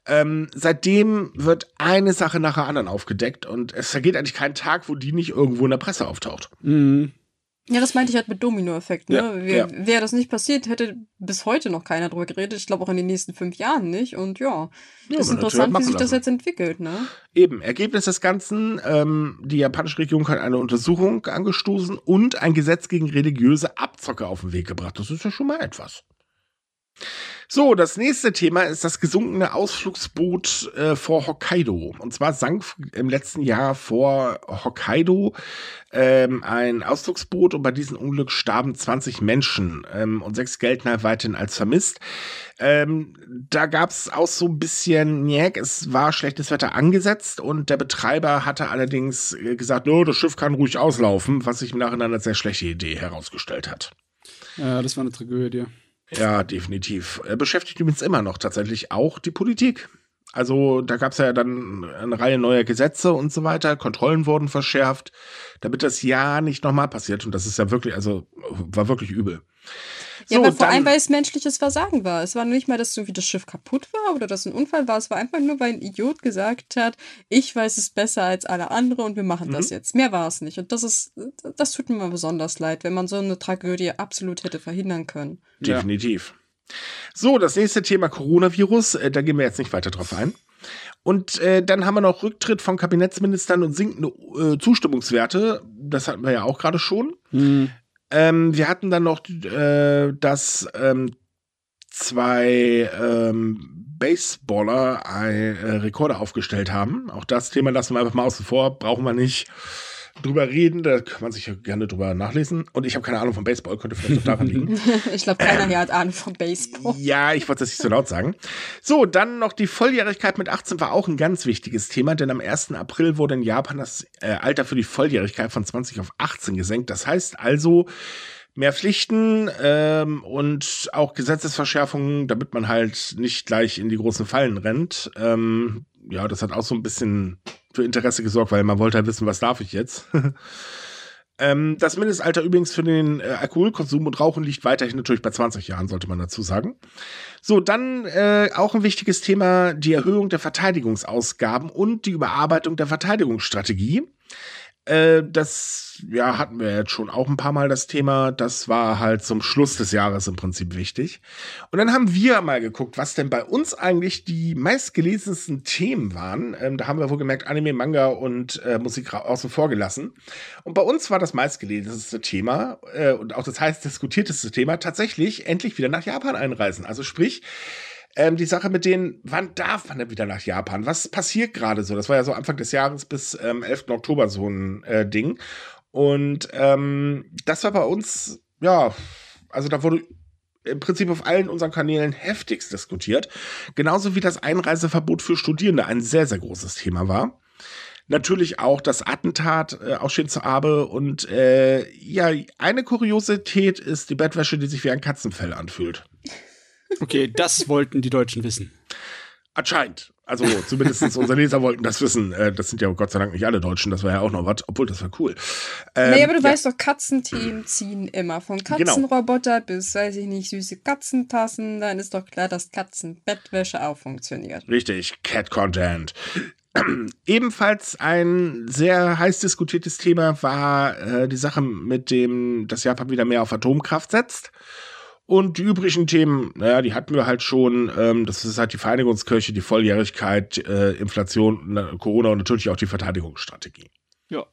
Ähm, seitdem wird eine Sache nach der anderen aufgedeckt und es vergeht eigentlich kein Tag, wo die nicht irgendwo in der Presse auftaucht. Mhm. Ja, das meinte ich halt mit Dominoeffekt. Ne? Ja, Wäre ja. wär das nicht passiert, hätte bis heute noch keiner drüber geredet. Ich glaube auch in den nächsten fünf Jahren nicht. Und ja, ja ist interessant, wie sich das jetzt entwickelt. Ne? Eben, Ergebnis des Ganzen, ähm, die japanische Regierung hat eine Untersuchung angestoßen und ein Gesetz gegen religiöse Abzocke auf den Weg gebracht. Das ist ja schon mal etwas. So, das nächste Thema ist das gesunkene Ausflugsboot äh, vor Hokkaido. Und zwar sank im letzten Jahr vor Hokkaido ähm, ein Ausflugsboot und bei diesem Unglück starben 20 Menschen ähm, und sechs halt weiterhin als vermisst. Ähm, da gab es auch so ein bisschen, Njäg, es war schlechtes Wetter angesetzt und der Betreiber hatte allerdings äh, gesagt, no, das Schiff kann ruhig auslaufen, was sich im Nachhinein als sehr schlechte Idee herausgestellt hat. Ja, das war eine Tragödie. Ja, definitiv. Er beschäftigt übrigens immer noch tatsächlich auch die Politik. Also da gab es ja dann eine Reihe neuer Gesetze und so weiter. Kontrollen wurden verschärft, damit das ja nicht nochmal passiert. Und das ist ja wirklich, also war wirklich übel. Ja, so, aber vor allem, weil es menschliches Versagen war. Es war nicht mal, dass irgendwie das Schiff kaputt war oder dass ein Unfall war. Es war einfach nur, weil ein Idiot gesagt hat, ich weiß es besser als alle anderen und wir machen mhm. das jetzt. Mehr war es nicht. Und das ist, das tut mir mal besonders leid, wenn man so eine Tragödie absolut hätte verhindern können. Definitiv. Ja. So, das nächste Thema Coronavirus. Äh, da gehen wir jetzt nicht weiter drauf ein. Und äh, dann haben wir noch Rücktritt von Kabinettsministern und sinkende äh, Zustimmungswerte. Das hatten wir ja auch gerade schon. Mhm. Ähm, wir hatten dann noch, äh, dass ähm, zwei ähm, Baseballer äh, Rekorde aufgestellt haben. Auch das Thema lassen wir einfach mal außen vor, brauchen wir nicht. Drüber reden. Da kann man sich ja gerne drüber nachlesen. Und ich habe keine Ahnung von Baseball, könnte vielleicht auch daran liegen. [LAUGHS] ich glaube, keiner hier hat Ahnung von Baseball. Ja, ich wollte das nicht so laut sagen. So, dann noch die Volljährigkeit mit 18 war auch ein ganz wichtiges Thema, denn am 1. April wurde in Japan das äh, Alter für die Volljährigkeit von 20 auf 18 gesenkt. Das heißt also, mehr Pflichten ähm, und auch Gesetzesverschärfungen, damit man halt nicht gleich in die großen Fallen rennt. Ähm, ja, das hat auch so ein bisschen für Interesse gesorgt, weil man wollte halt wissen, was darf ich jetzt. [LAUGHS] ähm, das Mindestalter übrigens für den äh, Alkoholkonsum und Rauchen liegt weiterhin natürlich bei 20 Jahren, sollte man dazu sagen. So, dann äh, auch ein wichtiges Thema, die Erhöhung der Verteidigungsausgaben und die Überarbeitung der Verteidigungsstrategie. Äh, das ja, hatten wir jetzt schon auch ein paar Mal das Thema. Das war halt zum Schluss des Jahres im Prinzip wichtig. Und dann haben wir mal geguckt, was denn bei uns eigentlich die meistgelesensten Themen waren. Ähm, da haben wir wohl gemerkt, Anime, Manga und äh, Musik außen vor gelassen. Und bei uns war das meistgelesenste Thema äh, und auch das heißt diskutierteste Thema tatsächlich endlich wieder nach Japan einreisen. Also sprich, ähm, die Sache mit denen, wann darf man denn wieder nach Japan? Was passiert gerade so? Das war ja so Anfang des Jahres bis ähm, 11. Oktober so ein äh, Ding. Und ähm, das war bei uns, ja, also da wurde im Prinzip auf allen unseren Kanälen heftigst diskutiert. Genauso wie das Einreiseverbot für Studierende ein sehr, sehr großes Thema war. Natürlich auch das Attentat äh, aus Shinzo Abe und äh, ja, eine Kuriosität ist die Bettwäsche, die sich wie ein Katzenfell anfühlt. Okay, das wollten die Deutschen wissen. Anscheinend. Also zumindest unsere Leser wollten das wissen. Äh, das sind ja Gott sei Dank nicht alle Deutschen, das war ja auch noch was, obwohl das war cool. Ähm, naja, aber du ja. weißt doch, Katzenthemen ziehen immer. Von genau. Katzenroboter genau. bis, weiß ich nicht, süße Katzentassen. Dann ist doch klar, dass Katzenbettwäsche auch funktioniert. Richtig, Cat Content. [CLEARS THROAT] Ebenfalls ein sehr heiß diskutiertes Thema war äh, die Sache mit dem, dass Japan wieder mehr auf Atomkraft setzt. Und die übrigen Themen, naja, die hatten wir halt schon. Ähm, das ist halt die Vereinigungskirche, die Volljährigkeit, äh, Inflation, Corona und natürlich auch die Verteidigungsstrategie. Ja.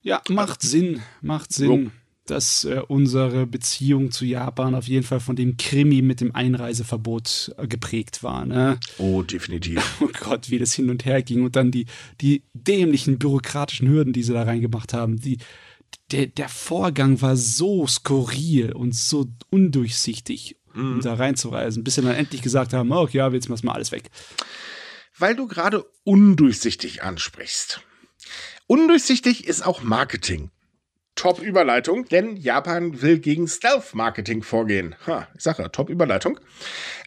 Ja, macht Sinn, macht Sinn, so. dass äh, unsere Beziehung zu Japan auf jeden Fall von dem Krimi mit dem Einreiseverbot äh, geprägt war. Ne? Oh, definitiv. [LAUGHS] Oh Gott, wie das hin und her ging und dann die, die dämlichen bürokratischen Hürden, die sie da reingemacht haben, die der, der Vorgang war so skurril und so undurchsichtig, mhm. um da reinzureisen, bis sie dann endlich gesagt haben, oh, ja, jetzt machen wir alles weg. Weil du gerade undurchsichtig ansprichst. Undurchsichtig ist auch Marketing. Top-Überleitung, denn Japan will gegen Stealth-Marketing vorgehen. Ha, ich sage ja, Top-Überleitung.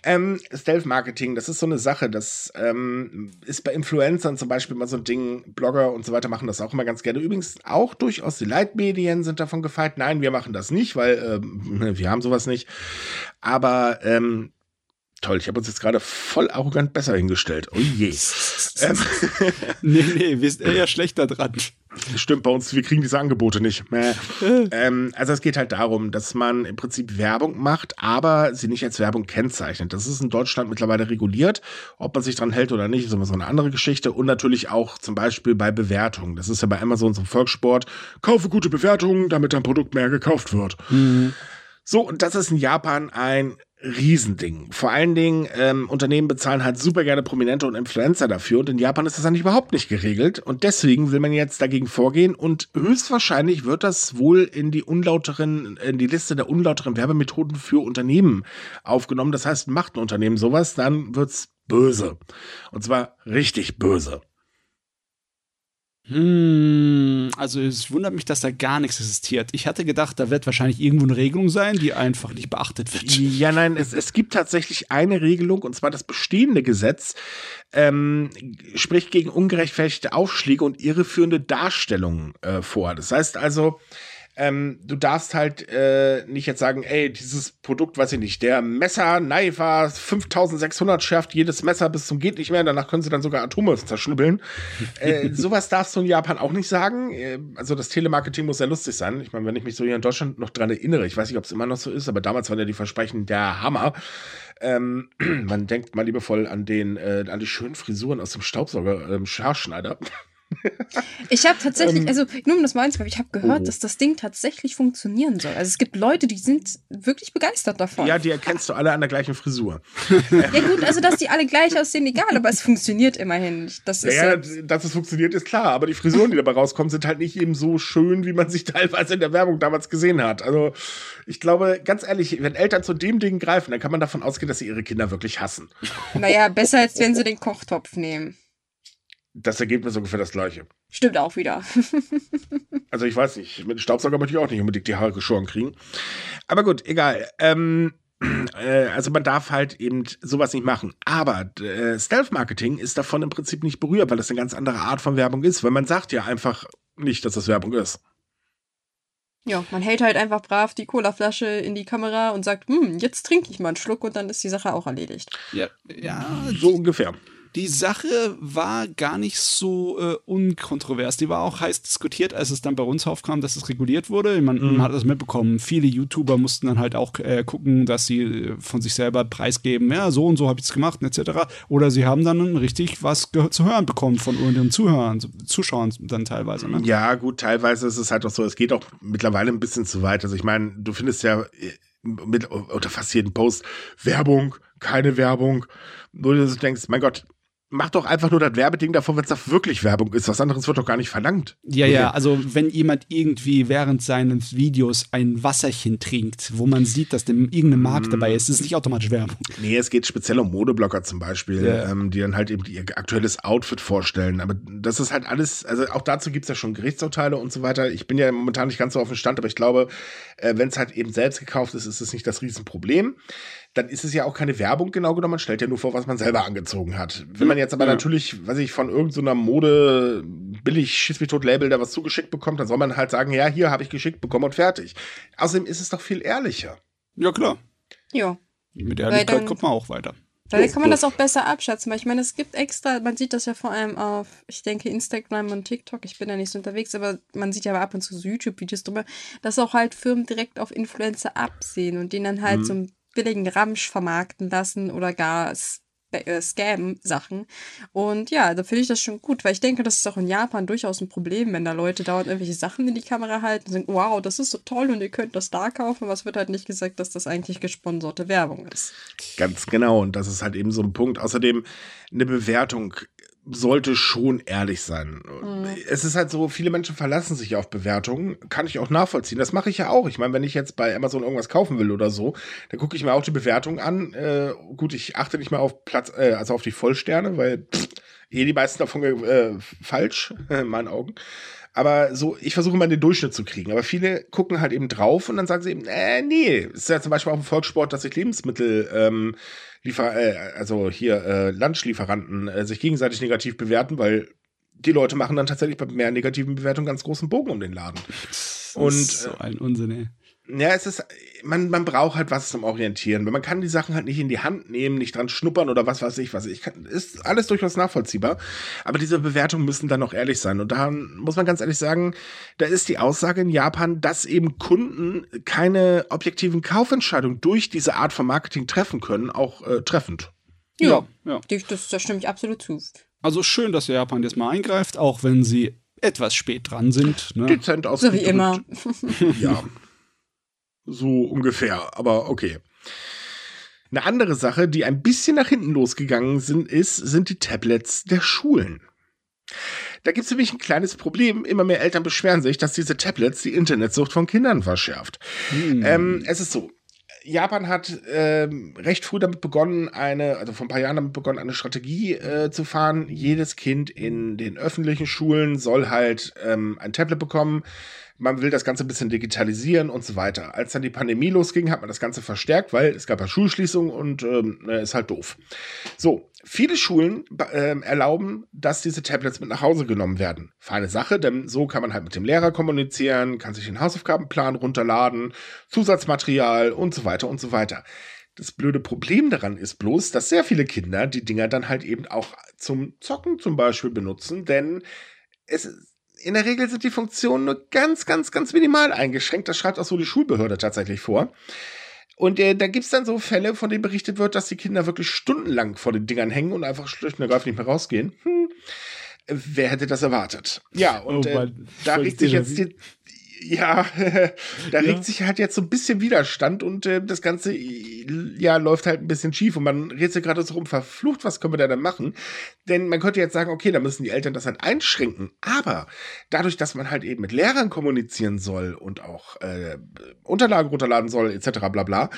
Ähm, Stealth-Marketing, das ist so eine Sache, das ähm, ist bei Influencern zum Beispiel mal so ein Ding, Blogger und so weiter machen das auch immer ganz gerne. Übrigens auch durchaus die Leitmedien sind davon gefeit. Nein, wir machen das nicht, weil ähm, [LAUGHS] wir haben sowas nicht. Aber ähm, Toll, ich habe uns jetzt gerade voll arrogant besser hingestellt. Oh je. ähm. [LAUGHS] nee, nee, wir sind eher schlechter dran. Stimmt bei uns, wir kriegen diese Angebote nicht. ähm, also es geht halt darum, dass man im Prinzip Werbung macht, aber sie nicht als Werbung kennzeichnet. Das ist in Deutschland mittlerweile reguliert. Ob man sich dran hält oder nicht, ist immer so eine andere Geschichte. Und natürlich auch zum Beispiel bei Bewertungen. Das ist ja bei Amazon so ein Volkssport. Kaufe gute Bewertungen, damit dein Produkt mehr gekauft wird. Mhm. So, und das ist in Japan ein Riesending. Vor allen Dingen, ähm, Unternehmen bezahlen halt super gerne Prominente und Influencer dafür und in Japan ist das eigentlich überhaupt nicht geregelt und deswegen will man jetzt dagegen vorgehen und höchstwahrscheinlich wird das wohl in die unlauteren, in die Liste der unlauteren Werbemethoden für Unternehmen aufgenommen. Das heißt, macht ein Unternehmen sowas, dann wird's böse. Und zwar richtig böse. Hm, also es wundert mich, dass da gar nichts existiert. Ich hatte gedacht, da wird wahrscheinlich irgendwo eine Regelung sein, die einfach nicht beachtet wird. Ja, nein, es, es gibt tatsächlich eine Regelung, und zwar das bestehende Gesetz ähm, spricht gegen ungerechtfertigte Aufschläge und irreführende Darstellungen äh, vor. Das heißt also, ähm, du darfst halt äh, nicht jetzt sagen, ey, dieses Produkt, weiß ich nicht, der Messer Naifa 5600 schärft jedes Messer bis zum geht nicht mehr, danach können sie dann sogar Atome zerschnubbeln. äh, [LAUGHS] sowas darfst du in Japan auch nicht sagen. Äh, also das Telemarketing muss sehr lustig sein. Ich meine, wenn ich mich so hier in Deutschland noch dran erinnere, ich weiß nicht, ob es immer noch so ist, aber damals waren ja die Versprechen der Hammer. Ähm, [CLEARS THROAT] man denkt mal liebevoll an den, äh, an die schönen Frisuren aus dem Staubsauger, ähm, Scharschneider. Ich habe tatsächlich, Ähm. also nur um das mal einzukommen, ich habe gehört, Oh. dass das Ding tatsächlich funktionieren soll. Also es gibt Leute, die sind wirklich begeistert davon. Ja, die erkennst du alle an der gleichen Frisur. Ja gut, also dass die alle gleich aussehen, egal, aber es funktioniert immerhin. Das ist ja, ja, dass es funktioniert, ist klar, aber die Frisuren, die dabei rauskommen, sind halt nicht eben so schön, wie man sich [LAUGHS] teilweise in der Werbung damals gesehen hat. Also, ich glaube, ganz ehrlich, wenn Eltern zu dem Ding greifen, dann kann man davon ausgehen, dass sie ihre Kinder wirklich hassen. naja, besser als wenn sie den Kochtopf nehmen. Das Ergebnis ist ungefähr das gleiche. Stimmt auch wieder. [LAUGHS] Also ich weiß nicht, mit dem Staubsauger möchte ich auch nicht unbedingt die Haare geschoren kriegen. Aber gut, egal. Ähm, äh, also man darf halt eben sowas nicht machen. Aber äh, Stealth-Marketing ist davon im Prinzip nicht berührt, weil das eine ganz andere Art von Werbung ist. Weil man sagt ja einfach nicht, dass das Werbung ist. Ja, man hält halt einfach brav die Colaflasche in die Kamera und sagt, hm, jetzt trinke ich mal einen Schluck und dann ist die Sache auch erledigt. Ja, ja So ungefähr. Die Sache war gar nicht so äh, unkontrovers. Die war auch heiß diskutiert, als es dann bei uns aufkam, dass es reguliert wurde. Man, Mhm. man hat das mitbekommen. Viele YouTuber mussten dann halt auch äh, gucken, dass sie äh, von sich selber preisgeben, ja, so und so habe ich es gemacht, etc. Oder sie haben dann richtig was zu hören bekommen von ihren Zuhörern, Zuschauern dann teilweise. Ne? Ja, gut, teilweise ist es halt auch so, es geht auch mittlerweile ein bisschen zu weit. Also ich meine, du findest ja äh, mit, unter fast jedem Post Werbung, keine Werbung. Wo du denkst, mein Gott, mach doch einfach nur das Werbeding davon, wenn es da wirklich Werbung ist. Was anderes wird doch gar nicht verlangt. Ja, ja, also wenn jemand irgendwie während seines Videos ein Wasserchen trinkt, wo man sieht, dass dem irgendeine Marke dabei ist, ist es nicht automatisch Werbung. Nee, es geht speziell um Modeblogger zum Beispiel, Ja. ähm, die dann halt eben ihr aktuelles Outfit vorstellen. Aber das ist halt alles, also auch dazu gibt's ja schon Gerichtsurteile und so weiter. Ich bin ja momentan nicht ganz so auf dem Stand, aber ich glaube, äh, wenn es halt eben selbst gekauft ist, ist es nicht das Riesenproblem. Dann ist es ja auch keine Werbung genau genommen, man stellt ja nur vor, was man selber angezogen hat. Wenn man jetzt aber Ja. natürlich, weiß ich, von irgendeiner Mode billig schieß mich tot Label da was zugeschickt bekommt, dann soll man halt sagen, ja, hier habe ich geschickt bekommen und fertig. Außerdem ist es doch viel ehrlicher. Ja, klar. Ja. Mit Ehrlichkeit dann- kommt man auch weiter. Ja, kann man so. das auch besser abschätzen, weil ich meine, es gibt extra, man sieht das ja vor allem auf, ich denke, Instagram und TikTok, ich bin da nicht so unterwegs, aber man sieht ja aber ab und zu so YouTube-Videos drüber, dass auch halt Firmen direkt auf Influencer absehen und denen dann halt Mhm. so einen billigen Ramsch vermarkten lassen oder gar äh, Scam-Sachen. Und ja, da finde ich das schon gut, weil ich denke, das ist auch in Japan durchaus ein Problem, wenn da Leute dauernd irgendwelche Sachen in die Kamera halten und sagen, wow, das ist so toll und ihr könnt das da kaufen, aber es wird halt nicht gesagt, dass das eigentlich gesponserte Werbung ist. Ganz genau. Und das ist halt eben so ein Punkt. Außerdem, eine Bewertung sollte schon ehrlich sein. Es ist halt so, viele Menschen verlassen sich auf Bewertungen. Kann ich auch nachvollziehen. Das mache ich ja auch. Ich meine, wenn ich jetzt bei Amazon irgendwas kaufen will oder so, dann gucke ich mir auch die Bewertung an. Äh, gut, ich achte nicht mehr auf Platz, äh, also auf die Vollsterne, weil pff, eh die meisten davon äh, falsch, [LAUGHS] in meinen Augen. Aber so, ich versuche mal den Durchschnitt zu kriegen. Aber viele gucken halt eben drauf und dann sagen sie eben, äh, nee, ist ja zum Beispiel auch im Volkssport, dass sich Lebensmittel, ähm, liefer, äh, also hier äh, Lunchlieferanten äh, sich gegenseitig negativ bewerten, weil die Leute machen dann tatsächlich bei mehr negativen Bewertungen ganz großen Bogen um den Laden. Das Und, ist so ein Unsinn, ey. Ja, es ist, man, man braucht halt was zum Orientieren. Weil man kann die Sachen halt nicht in die Hand nehmen, nicht dran schnuppern oder was weiß ich, was ich kann. Ist alles durchaus nachvollziehbar. Aber diese Bewertungen müssen dann auch ehrlich sein. Und da muss man ganz ehrlich sagen, da ist die Aussage in Japan, dass eben Kunden keine objektiven Kaufentscheidungen durch diese Art von Marketing treffen können, auch äh, treffend. Ja, ja. Das, da stimme ich absolut zu. Also schön, dass Japan jetzt mal eingreift, auch wenn sie etwas spät dran sind. Ne? Dezent So ausgedrückt. wie immer. Ja. [LAUGHS] So ungefähr, aber okay. Eine andere Sache, die ein bisschen nach hinten losgegangen sind, ist, sind die Tablets der Schulen. Da gibt es nämlich ein kleines Problem. Immer mehr Eltern beschweren sich, dass diese Tablets die Internetsucht von Kindern verschärft. Hm. Ähm, es ist so. Japan hat ähm, recht früh damit begonnen, eine, also vor ein paar Jahren damit begonnen, eine Strategie äh, zu fahren. Jedes Kind in den öffentlichen Schulen soll halt ähm, ein Tablet bekommen. Man will das Ganze ein bisschen digitalisieren und so weiter. Als dann die Pandemie losging, hat man das Ganze verstärkt, weil es gab ja Schulschließungen und ähm, ne, ist halt doof. So, viele Schulen ähm, erlauben, dass diese Tablets mit nach Hause genommen werden. Feine Sache, denn so kann man halt mit dem Lehrer kommunizieren, kann sich den Hausaufgabenplan runterladen, Zusatzmaterial und so weiter und so weiter. Das blöde Problem daran ist bloß, dass sehr viele Kinder die Dinger dann halt eben auch zum Zocken zum Beispiel benutzen, denn es ist in der Regel sind die Funktionen nur ganz, ganz, ganz minimal eingeschränkt. Das schreibt auch so die Schulbehörde tatsächlich vor. Und äh, da gibt's dann so Fälle, von denen berichtet wird, dass die Kinder wirklich stundenlang vor den Dingern hängen und einfach schlicht und ergreifend nicht mehr rausgehen. Hm. Wer hätte das erwartet? Ja, und Oh äh, da regt sich jetzt die, ja, [LAUGHS] da Ja. regt sich halt jetzt so ein bisschen Widerstand und äh, das Ganze äh, ja läuft halt ein bisschen schief und man redet sich gerade so rum, verflucht, was können wir da denn machen? Denn man könnte jetzt sagen, okay, da müssen die Eltern das halt einschränken, aber dadurch, dass man halt eben mit Lehrern kommunizieren soll und auch äh, Unterlagen runterladen soll, etc. bla bla,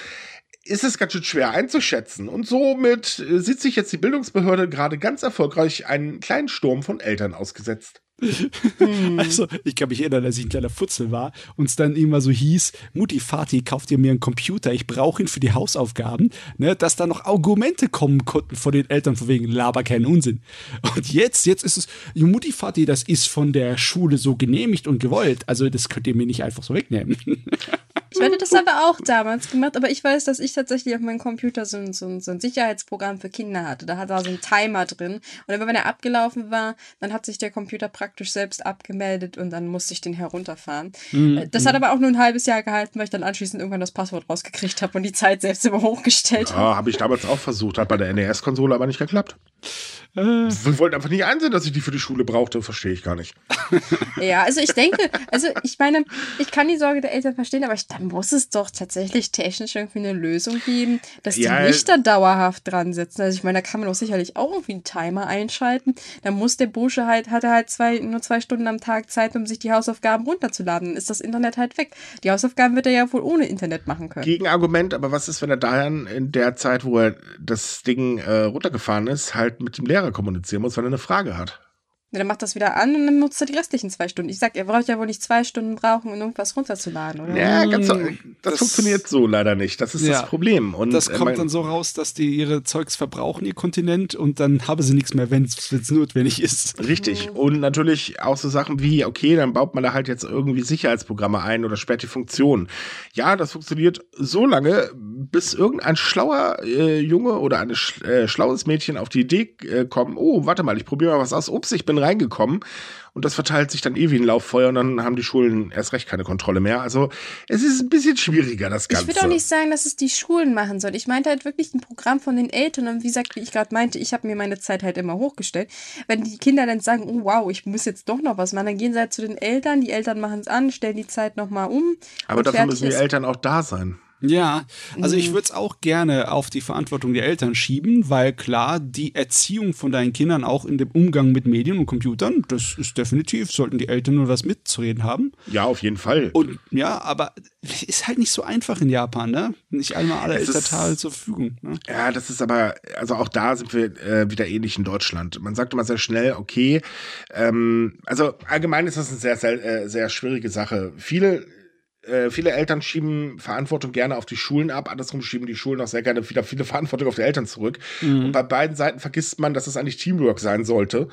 ist es ganz schön schwer einzuschätzen. Und somit äh, sieht sich jetzt die Bildungsbehörde gerade ganz erfolgreich einen kleinen Sturm von Eltern ausgesetzt. [LAUGHS] Also, ich kann mich erinnern, als ich ein kleiner Futzel war und es dann immer so hieß, Mutti, Vati, kauft ihr mir einen Computer, ich brauche ihn für die Hausaufgaben, ne, dass da noch Argumente kommen konnten von den Eltern von wegen, laber keinen Unsinn. Und jetzt, jetzt ist es, "Jo, Mutti, Vati, das ist von der Schule so genehmigt und gewollt, also das könnt ihr mir nicht einfach so wegnehmen. [LAUGHS] Ich hätte das aber auch [LAUGHS] damals gemacht, aber ich weiß, dass ich tatsächlich auf meinem Computer so ein, so ein, so ein Sicherheitsprogramm für Kinder hatte. Da hat da so ein Timer drin. Und immer wenn er abgelaufen war, dann hat sich der Computer praktisch selbst abgemeldet und dann musste ich den herunterfahren. Äh, Das hat aber auch nur ein halbes Jahr gehalten, weil ich dann anschließend irgendwann das Passwort rausgekriegt habe und die Zeit selbst immer hochgestellt habe. Ja, habe ich damals auch versucht, hat bei der NES-Konsole aber nicht geklappt. Äh, Wir wollten einfach nicht einsehen, dass ich die für die Schule brauchte, verstehe ich gar nicht. Ja, also ich denke, also ich meine, ich kann die Sorge der Eltern verstehen, aber ich, da muss es doch tatsächlich technisch irgendwie eine Lösung geben, dass die Ja, nicht da dauerhaft dran sitzen. Also ich meine, da kann man doch sicherlich auch irgendwie einen Timer einschalten. Da muss der Bursche halt, hat er halt zwei, nur zwei Stunden am Tag Zeit, um sich die Hausaufgaben runterzuladen. Dann ist das Internet halt weg. Die Hausaufgaben wird er ja wohl ohne Internet machen können. Gegenargument, aber was ist, wenn er daher in der Zeit, wo er das Ding äh, runtergefahren ist, halt mit dem Lehrer kommunizieren muss, weil er eine Frage hat? Ja, dann macht das wieder an und dann nutzt er die restlichen zwei Stunden. Ich sag, er braucht ja wohl nicht zwei Stunden brauchen, um irgendwas runterzuladen, oder? Ja, ganz so, das, das- funktioniert so leider nicht. Das ist Ja, das Problem. Und das äh, kommt mein- dann so raus, dass die ihre Zeugs verbrauchen, ihr Kontinent, und dann haben sie nichts mehr, wenn es notwendig ist. Richtig. Und natürlich auch so Sachen wie, okay, dann baut man da halt jetzt irgendwie Sicherheitsprogramme ein oder sperrt die Funktion. Ja, das funktioniert so lange, bis irgendein schlauer äh, Junge oder ein sch äh, schlaues Mädchen auf die Idee äh, kommt, oh, warte mal, ich probiere mal was aus. Ups, ich bin reingekommen. Und das verteilt sich dann eh wie ein Lauffeuer und dann haben die Schulen erst recht keine Kontrolle mehr. Also es ist ein bisschen schwieriger, das Ganze. Ich würde auch nicht sagen, dass es die Schulen machen sollen. Ich meinte halt wirklich ein Programm von den Eltern. Und wie gesagt, wie ich gerade meinte, ich habe mir meine Zeit halt immer hochgestellt. Wenn die Kinder dann sagen, oh wow, ich muss jetzt doch noch was machen, dann gehen sie halt zu den Eltern, die Eltern machen es an, stellen die Zeit nochmal um. Aber dafür müssen die ist. Eltern auch da sein. Ja, also ich würde es auch gerne auf die Verantwortung der Eltern schieben, weil klar, die Erziehung von deinen Kindern auch in dem Umgang mit Medien und Computern, das ist definitiv, sollten die Eltern nur was mitzureden haben. Ja, auf jeden Fall. Und ja, aber ist halt nicht so einfach in Japan, ne? Nicht einmal alle Es ist- Elternteile zur Verfügung. Ne? Ja, das ist aber, also auch da sind wir äh, wieder ähnlich in Deutschland. Man sagt immer sehr schnell, okay, ähm, also allgemein ist das eine sehr, sehr, äh, sehr schwierige Sache. Viele, äh, viele Eltern schieben Verantwortung gerne auf die Schulen ab, andersrum schieben die Schulen auch sehr gerne wieder viele Verantwortung auf die Eltern zurück. Und bei beiden Seiten vergisst man, dass es eigentlich Teamwork sein sollte.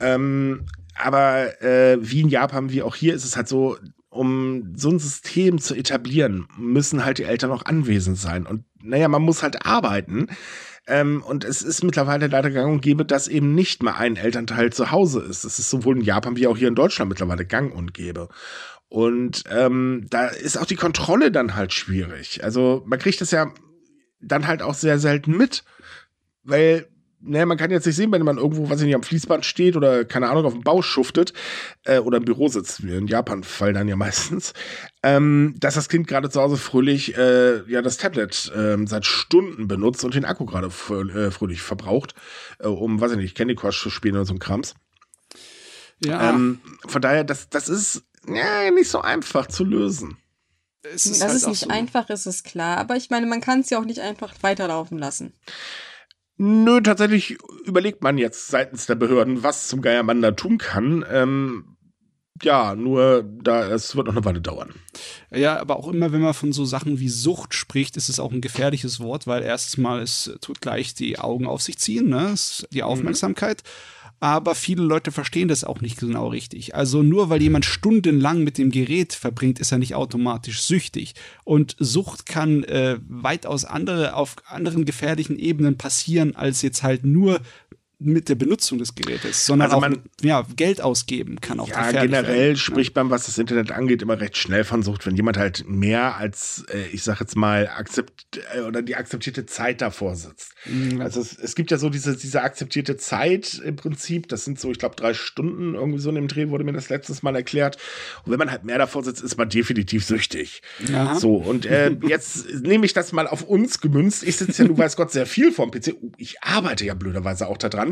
Ähm, aber äh, wie in Japan, wie auch hier, ist es halt so, um so ein System zu etablieren, müssen halt die Eltern auch anwesend sein. Und naja, man muss halt arbeiten. Ähm, und es ist mittlerweile leider gang und gäbe, dass eben nicht mal ein Elternteil zu Hause ist. Das ist sowohl in Japan wie auch hier in Deutschland mittlerweile gang und gäbe. Und ähm, da ist auch die Kontrolle dann halt schwierig. Also man kriegt das ja dann halt auch sehr selten mit, weil ne, man kann jetzt nicht sehen, wenn man irgendwo, was ich nicht, am Fließband steht oder keine Ahnung, auf dem Bau schuftet äh, oder im Büro sitzt, wie in Japan fallen dann ja meistens, ähm, dass das Kind gerade zu Hause fröhlich äh, ja das Tablet ähm, seit Stunden benutzt und den Akku gerade frö äh, fröhlich verbraucht, äh, um, weiß ich nicht, Candy Crush zu spielen oder so ein Krams. Ja, Ähm, von daher, das, das ist ja, nicht so einfach zu lösen. es Das halt ist auch nicht so. einfach, ist es klar. Aber ich meine, man kann es ja auch nicht einfach weiterlaufen lassen. Nö, tatsächlich überlegt man jetzt seitens der Behörden, was zum Geier man da tun kann. Ähm, ja, nur da, es wird noch eine Weile dauern. Ja, aber auch immer, wenn man von so Sachen wie Sucht spricht, ist es auch ein gefährliches Wort, weil erstens mal es tut gleich die Augen auf sich ziehen, ne? Es ist die Aufmerksamkeit. Aber viele Leute verstehen das auch nicht genau richtig. Also nur weil jemand stundenlang mit dem Gerät verbringt, ist er nicht automatisch süchtig. Und Sucht kann äh, weitaus andere auf anderen gefährlichen Ebenen passieren, als jetzt halt nur mit der Benutzung des Gerätes, sondern Also auch man- mit, ja, Geld ausgeben kann auch Ja, generell werden. spricht man, was das Internet angeht, immer recht schnell von Sucht, wenn jemand halt mehr als, äh, ich sag jetzt mal, akzept äh, oder die akzeptierte Zeit davor sitzt. Ja. Also es, es gibt ja so diese, diese akzeptierte Zeit im Prinzip, das sind so, ich glaube, drei Stunden irgendwie so in dem Dreh, wurde mir das letztes Mal erklärt. Und wenn man halt mehr davor sitzt, ist man definitiv süchtig. Ja. So, und äh, [LAUGHS] jetzt nehme ich das mal auf uns gemünzt. Ich sitze ja, du weißt Gott, sehr viel vorm PC. Uh, Ich arbeite ja blöderweise auch daran.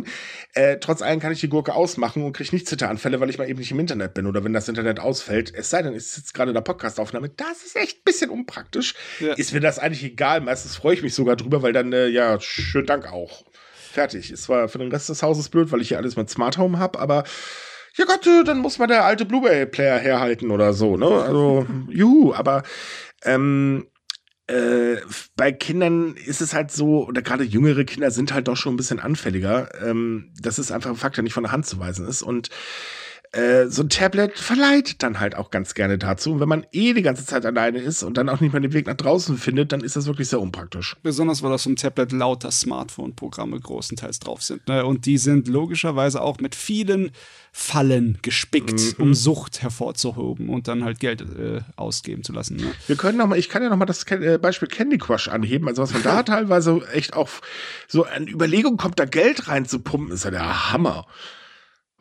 Äh, trotz allem kann ich die Gurke ausmachen und kriege nicht Zitteranfälle, weil ich mal eben nicht im Internet bin oder wenn das Internet ausfällt. Es sei denn, es ist jetzt gerade in der Podcastaufnahme. Das ist echt ein bisschen unpraktisch. Ja. Ist mir das eigentlich egal. Meistens freue ich mich sogar drüber, weil dann, äh, ja, schönen Dank auch. Fertig. Es war für den Rest des Hauses blöd, weil ich hier alles mit Smart Home habe, aber ja Gott, äh, dann muss man der alte Blu-ray-Player herhalten oder so, ne? Also, juhu, aber ähm, äh, bei Kindern ist es halt so, oder gerade jüngere Kinder sind halt doch schon ein bisschen anfälliger. Ähm, das ist einfach ein Fakt, der nicht von der Hand zu weisen ist. Und äh, so ein Tablet verleitet dann halt auch ganz gerne dazu. Und wenn man eh die ganze Zeit alleine ist und dann auch nicht mehr den Weg nach draußen findet, dann ist das wirklich sehr unpraktisch. Besonders weil auf so einem Tablet lauter Smartphone-Programme großenteils drauf sind. Ne? Und die sind logischerweise auch mit vielen Fallen gespickt, Mhm. um Sucht hervorzuhoben und dann halt Geld äh, ausgeben zu lassen. Ne? Wir können noch mal, ich kann ja noch mal das äh, Beispiel Candy Crush anheben. Also was man da [LAUGHS] teilweise echt auch so an Überlegung kommt, da Geld reinzupumpen, ist ja der Hammer.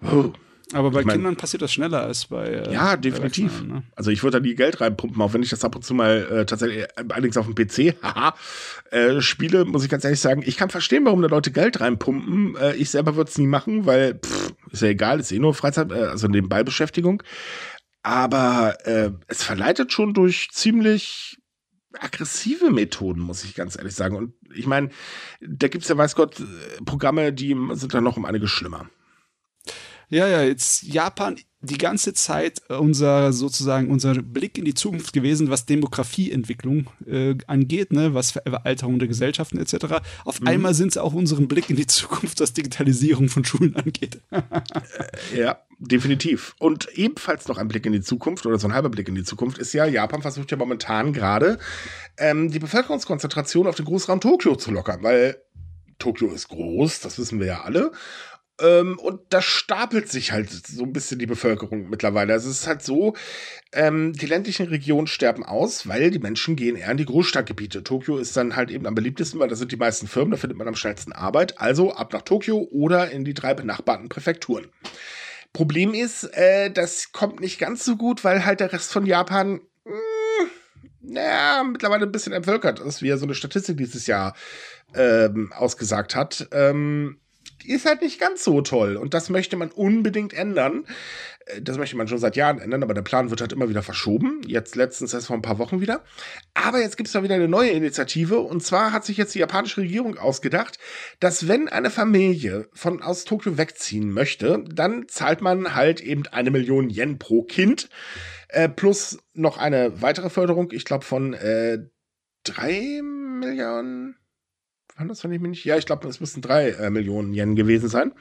Oh. Aber bei Ich mein- Kindern passiert das schneller als bei. Äh, Ja, definitiv. Ne? Also ich würde da nie Geld reinpumpen, auch wenn ich das ab und zu mal äh, tatsächlich, äh, allerdings auf dem PC, [LAUGHS] haha, äh, spiele, muss ich ganz ehrlich sagen, ich kann verstehen, warum da Leute Geld reinpumpen. Äh, ich selber würde es nie machen, weil, pff, ist ja egal, ist eh nur Freizeit, äh, also Nebenbeibeschäftigung. Aber äh, es verleitet schon durch ziemlich aggressive Methoden, muss ich ganz ehrlich sagen. Und ich meine, da gibt's ja, weiß Gott, äh, Programme, die sind dann noch um einiges schlimmer. Ja, ja, jetzt Japan die ganze Zeit unser sozusagen unser Blick in die Zukunft gewesen, was Demografieentwicklung äh, angeht, ne, was Veralterung der Gesellschaften etc. Auf einmal sind sie auch unseren Blick in die Zukunft, was Digitalisierung von Schulen angeht. [LAUGHS] Ja, definitiv. Und ebenfalls noch ein Blick in die Zukunft oder so ein halber Blick in die Zukunft ist ja, Japan versucht ja momentan gerade ähm, die Bevölkerungskonzentration auf den Großraum Tokio zu lockern, weil Tokio ist groß, das wissen wir ja alle. Ähm, und da stapelt sich halt so ein bisschen die Bevölkerung mittlerweile. Also es ist halt so, ähm, die ländlichen Regionen sterben aus, weil die Menschen gehen eher in die Großstadtgebiete. Tokio ist dann halt eben am beliebtesten, weil da sind die meisten Firmen, da findet man am schnellsten Arbeit. Also ab nach Tokio oder in die drei benachbarten Präfekturen. Problem ist, äh, das kommt nicht ganz so gut, weil halt der Rest von Japan, mh, naja, mittlerweile ein bisschen entvölkert ist, wie er so eine Statistik dieses Jahr ähm, ausgesagt hat. Ähm, ist halt nicht ganz so toll. Und das möchte man unbedingt ändern. Äh, Das möchte man schon seit Jahren ändern, aber der Plan wird halt immer wieder verschoben. Jetzt letztens erst vor ein paar Wochen wieder. Aber jetzt gibt es mal wieder eine neue Initiative. Und zwar hat sich jetzt die japanische Regierung ausgedacht, dass wenn eine Familie von aus Tokio wegziehen möchte, dann zahlt man halt eben eine Million Yen pro Kind. Äh, plus noch eine weitere Förderung, ich glaube von äh, drei Millionen. Waren das, wenn ich mich nicht? Ja, ich glaube, es müssten drei äh, Millionen Yen gewesen sein.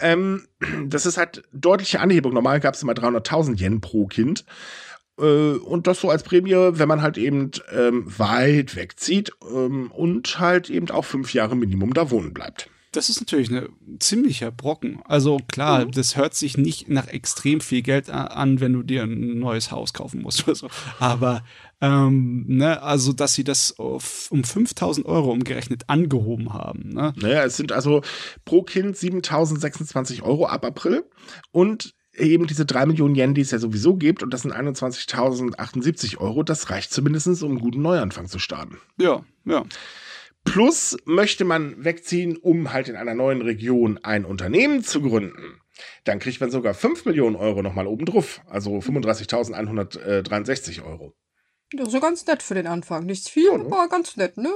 Ähm, das ist halt deutliche Anhebung. Normal gab es immer 300.000 Yen pro Kind. Äh, und das so als Prämie, wenn man halt eben ähm, weit wegzieht ähm, und halt eben auch fünf Jahre Minimum da wohnen bleibt. Das ist natürlich ein ziemlicher Brocken. Also klar, das hört sich nicht nach extrem viel Geld an, wenn du dir ein neues Haus kaufen musst oder so. Aber ähm, ne, also dass sie das auf, um 5000 Euro umgerechnet angehoben haben. Ne? Naja, es sind also pro Kind 7.026 Euro ab April und eben diese 3 Millionen Yen, die es ja sowieso gibt, und das sind 21.078 Euro, das reicht zumindest, um einen guten Neuanfang zu starten. Ja, ja. Plus möchte man wegziehen, um halt in einer neuen Region ein Unternehmen zu gründen. Dann kriegt man sogar 5 Millionen Euro nochmal obendrauf, also 35.163 Euro. Das ist ja ganz nett für den Anfang. Nichts viel, Ja, ne? aber ganz nett, ne?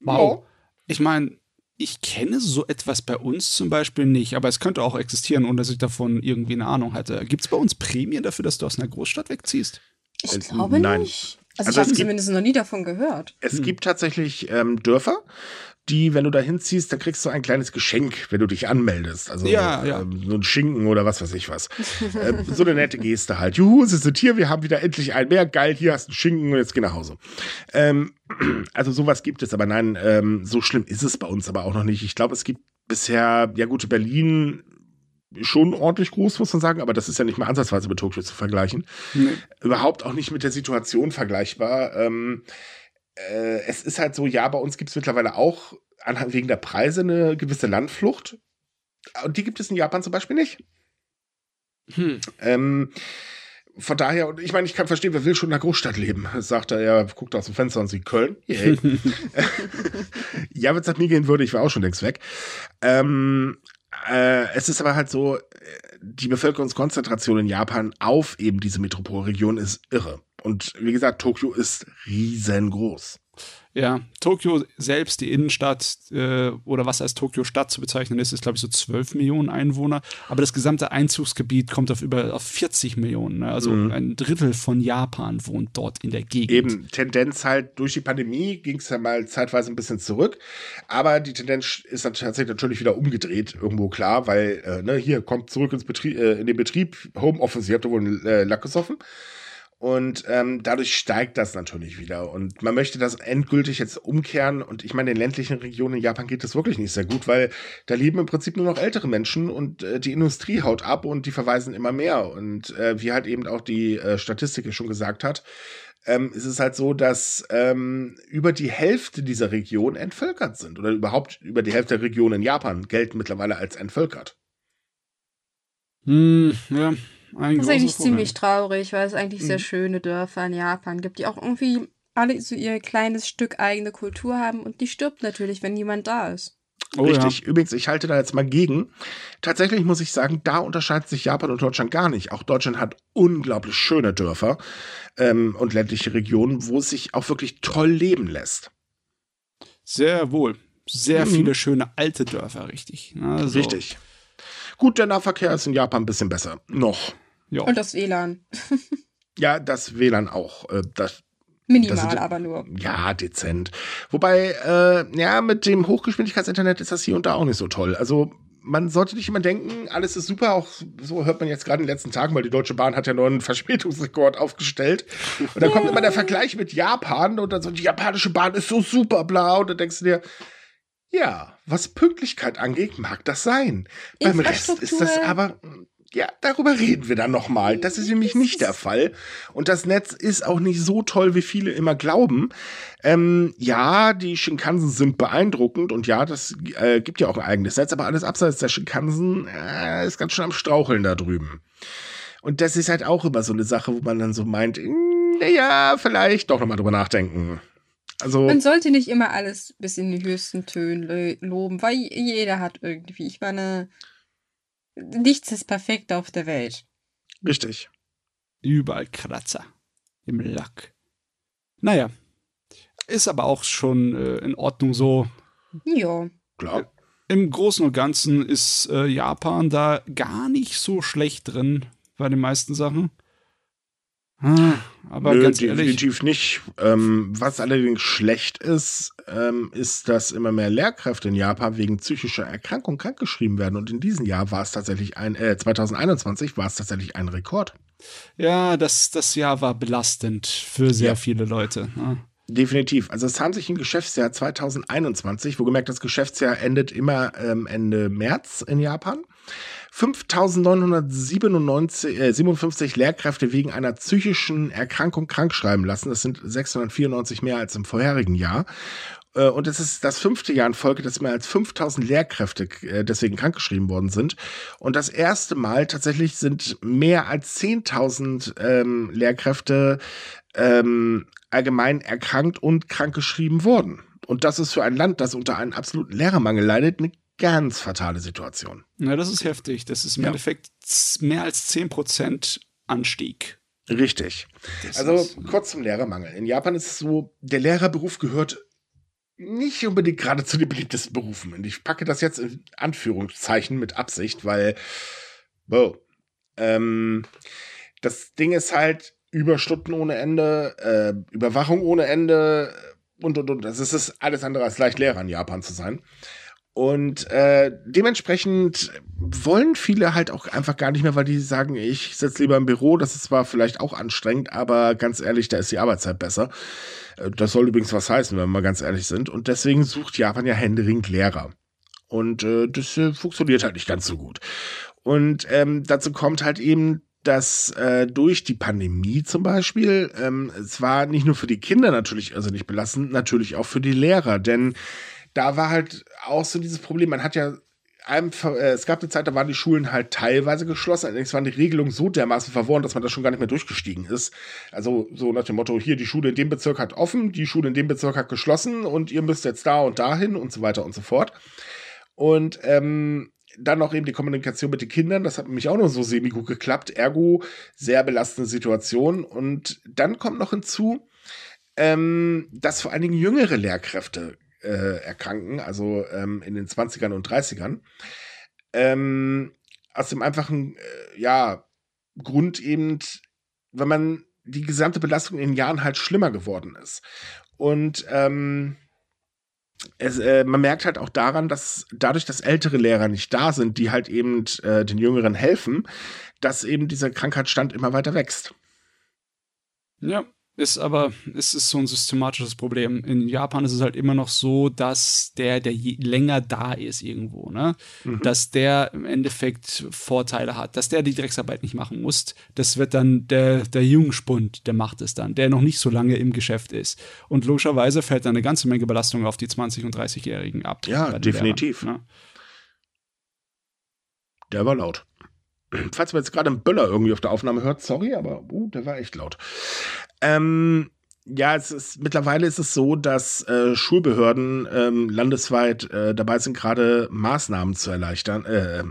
Wow. Ich meine, ich kenne so etwas bei uns zum Beispiel nicht, aber es könnte auch existieren, ohne dass ich davon irgendwie eine Ahnung hatte. Gibt es bei uns Prämien dafür, dass du aus einer Großstadt wegziehst? Ich Äh, glaube nein. nicht. Also, Also ich habe gibt- zumindest noch nie davon gehört. Es gibt tatsächlich ähm, Dörfer, die, wenn du da hinziehst, dann kriegst du ein kleines Geschenk, wenn du dich anmeldest. Also Ja, ja. Ähm, so ein Schinken oder was weiß ich was. ähm, so eine nette Geste halt. Juhu, sie sind hier, wir haben wieder endlich ein mehr. Geil, hier hast du einen Schinken und jetzt geh nach Hause. Ähm, [CLEARS THROAT] also sowas gibt es, aber nein, ähm, so schlimm ist es bei uns aber auch noch nicht. Ich glaube, es gibt bisher, ja gut, Berlin schon ordentlich groß, muss man sagen, aber das ist ja nicht mal ansatzweise mit Tokio zu vergleichen. Nee. Überhaupt auch nicht mit der Situation vergleichbar. Ähm, äh, es ist halt so, ja, bei uns gibt es mittlerweile auch anhand wegen der Preise eine gewisse Landflucht. Und die gibt es in Japan zum Beispiel nicht. Hm. Ähm, von daher, und ich meine, ich kann verstehen, wer will schon in einer Großstadt leben? Sagt er, er guckt aus dem Fenster und sieht Köln. Yeah. [LAUGHS] [LAUGHS] ja, wenn es nach mir gehen würde, ich war auch schon längst weg. Ähm, äh, es ist aber halt so, die Bevölkerungskonzentration in Japan auf eben diese Metropolregion ist irre. Und wie gesagt, Tokio ist riesengroß. Ja, Tokio selbst, die Innenstadt äh, oder was als Tokio-Stadt zu bezeichnen ist, ist, glaube ich, so 12 Millionen Einwohner. Aber das gesamte Einzugsgebiet kommt auf über auf 40 Millionen. Ne? Also mhm. ein Drittel von Japan wohnt dort in der Gegend. Eben, Tendenz halt durch die Pandemie ging es ja mal zeitweise ein bisschen zurück. Aber die Tendenz ist tatsächlich natürlich wieder umgedreht, irgendwo klar, weil, äh, ne, hier kommt zurück ins Betrieb, äh, in den Betrieb, Homeoffice, ihr habt da wohl einen äh, Lack gesoffen. Und ähm, dadurch steigt das natürlich wieder. Und man möchte das endgültig jetzt umkehren. Und ich meine, in ländlichen Regionen in Japan geht das wirklich nicht sehr gut, weil da leben im Prinzip nur noch ältere Menschen und äh, die Industrie haut ab und die verweisen immer mehr. Und äh, wie halt eben auch die äh, Statistik schon gesagt hat, ähm, ist es halt so, dass ähm, über die Hälfte dieser Region entvölkert sind. Oder überhaupt über die Hälfte der Regionen in Japan gelten mittlerweile als entvölkert. Hm, ja, ein das ist eigentlich Problem. ziemlich traurig, weil es eigentlich mhm. sehr schöne Dörfer in Japan gibt, die auch irgendwie alle so ihr kleines Stück eigene Kultur haben und die stirbt natürlich, wenn niemand da ist. Oh, Richtig. Ja. Übrigens, ich halte da jetzt mal gegen. Tatsächlich muss ich sagen, da unterscheidet sich Japan und Deutschland gar nicht. Auch Deutschland hat unglaublich schöne Dörfer ähm, und ländliche Regionen, wo es sich auch wirklich toll leben lässt. Sehr wohl. Sehr mhm. viele schöne alte Dörfer, richtig. Also, richtig. Gut, der Nahverkehr ist in Japan ein bisschen besser. Noch. Ja. Und das WLAN. [LAUGHS] ja, das WLAN auch. Äh, das, Minimal, das, aber nur. Ja, dezent. Wobei, äh, ja, mit dem Hochgeschwindigkeitsinternet ist das hier und da auch nicht so toll. Also, man sollte nicht immer denken, alles ist super. Auch so hört man jetzt gerade in den letzten Tagen, weil die Deutsche Bahn hat ja noch einen Verspätungsrekord aufgestellt. Und dann kommt immer der Vergleich mit Japan und dann so, die japanische Bahn ist so super, bla. Und dann denkst du dir, ja, was Pünktlichkeit angeht, mag das sein. Beim Rest ist das aber ja, darüber reden wir dann nochmal. Das ist nämlich nicht der Fall. Und das Netz ist auch nicht so toll, wie viele immer glauben. Ähm, ja, die Shinkansen sind beeindruckend und ja, das äh, gibt ja auch ein eigenes Netz, aber alles abseits der Shinkansen äh, ist ganz schön am Straucheln da drüben. Und das ist halt auch immer so eine Sache, wo man dann so meint, hm, naja, vielleicht doch nochmal drüber nachdenken. Also, Man sollte nicht immer alles bis in die höchsten Töne loben, weil jeder hat irgendwie, ich meine, nichts ist perfekt auf der Welt. Richtig. Überall Kratzer im Lack. Naja, ist aber auch schon äh, in Ordnung so. Ja. Klar. Im Großen und Ganzen ist äh, Japan da gar nicht so schlecht drin bei den meisten Sachen. Hm, aber Nö, ganz ehrlich. definitiv nicht. Ähm, was allerdings schlecht ist, ähm, ist, dass immer mehr Lehrkräfte in Japan wegen psychischer Erkrankung krankgeschrieben werden. Und in diesem Jahr war es tatsächlich ein, äh, 2021 war es tatsächlich ein Rekord. Ja, das, das Jahr war belastend für sehr ja. viele Leute. Ja. Definitiv. Also es handelt sich im Geschäftsjahr 2021, wo gemerkt, das Geschäftsjahr endet immer ähm, Ende März in Japan. 5.957 äh, Lehrkräfte wegen einer psychischen Erkrankung krankschreiben lassen. Das sind 694 mehr als im vorherigen Jahr. Äh, und es ist das fünfte Jahr in Folge, dass mehr als 5000 Lehrkräfte äh, deswegen krankgeschrieben worden sind. Und das erste Mal tatsächlich sind mehr als 10.000 ähm, Lehrkräfte ähm, allgemein erkrankt und krankgeschrieben worden. Und das ist für ein Land, das unter einem absoluten Lehrermangel leidet, eine ganz fatale Situation. Ja, das ist heftig. Das ist im ja. Endeffekt mehr als 10% Anstieg. Richtig. Das also kurz zum Lehrermangel. In Japan ist es so, der Lehrerberuf gehört nicht unbedingt gerade zu den beliebtesten Berufen. Und ich packe das jetzt in Anführungszeichen mit Absicht, weil, wow, ähm, das Ding ist halt Überstunden ohne Ende, äh, Überwachung ohne Ende und und und. Das ist alles andere als leicht Lehrer in Japan zu sein. Und äh, dementsprechend wollen viele halt auch einfach gar nicht mehr, weil die sagen, ich sitze lieber im Büro, das ist zwar vielleicht auch anstrengend, aber ganz ehrlich, da ist die Arbeitszeit besser. Äh, das soll übrigens was heißen, wenn wir mal ganz ehrlich sind. Und deswegen sucht Japan ja händeringend Lehrer. Und äh, das äh, funktioniert halt nicht ganz so gut. Und ähm, dazu kommt halt eben, dass äh, durch die Pandemie zum Beispiel, ähm, es war nicht nur für die Kinder natürlich, also nicht belastend, natürlich auch für die Lehrer, denn da war halt auch so dieses Problem, man hat ja äh, es gab eine Zeit, da waren die Schulen halt teilweise geschlossen, allerdings waren die Regelungen so dermaßen verworren, dass man da schon gar nicht mehr durchgestiegen ist. Also so nach dem Motto, hier die Schule in dem Bezirk hat offen, die Schule in dem Bezirk hat geschlossen und ihr müsst jetzt da und dahin und so weiter und so fort. Und ähm, dann noch eben die Kommunikation mit den Kindern, das hat nämlich auch noch so semi-gut geklappt, ergo sehr belastende Situation. Und dann kommt noch hinzu, ähm, dass vor allen Dingen jüngere Lehrkräfte äh, erkranken, also ähm, in den 20ern und 30ern. Ähm, aus dem einfachen, äh, ja, Grund eben, wenn man die gesamte Belastung in den Jahren halt schlimmer geworden ist. Und ähm, es, äh, man merkt halt auch daran, dass dadurch, dass ältere Lehrer nicht da sind, die halt eben äh, den Jüngeren helfen, dass eben dieser Krankheitsstand immer weiter wächst. Ja, ist aber, es ist so ein systematisches Problem. In Japan ist es halt immer noch so, dass der, der länger da ist irgendwo, ne, mhm. dass der im Endeffekt Vorteile hat, dass der die Drecksarbeit nicht machen muss. Das wird dann der, der Jungspund, der macht es dann, der noch nicht so lange im Geschäft ist. Und logischerweise fällt dann eine ganze Menge Belastung auf die 20- und 30-Jährigen ab. Ja, definitiv. Lehrern, ne? Der war laut. [CLEARS THROAT] Falls man jetzt gerade einen Böller irgendwie auf der Aufnahme hört, sorry, aber uh, der war echt laut. Ähm, ja, es ist mittlerweile ist es so, dass äh, Schulbehörden ähm, landesweit äh, dabei sind, gerade Maßnahmen zu erleichtern, äh,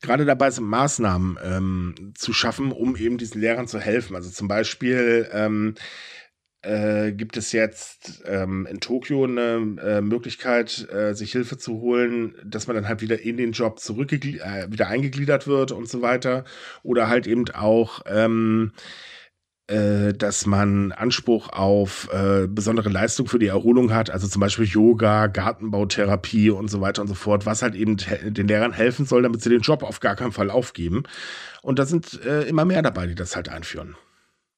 gerade dabei sind, Maßnahmen ähm, zu schaffen, um eben diesen Lehrern zu helfen. Also zum Beispiel ähm, äh, gibt es jetzt ähm, in Tokio eine äh, Möglichkeit, äh, sich Hilfe zu holen, dass man dann halt wieder in den Job zurück äh, wieder eingegliedert wird und so weiter. Oder halt eben auch ähm, äh, dass man Anspruch auf äh, besondere Leistung für die Erholung hat, also zum Beispiel Yoga, Gartenbautherapie und so weiter und so fort, was halt eben den Lehrern helfen soll, damit sie den Job auf gar keinen Fall aufgeben. Und da sind äh, immer mehr dabei, die das halt einführen.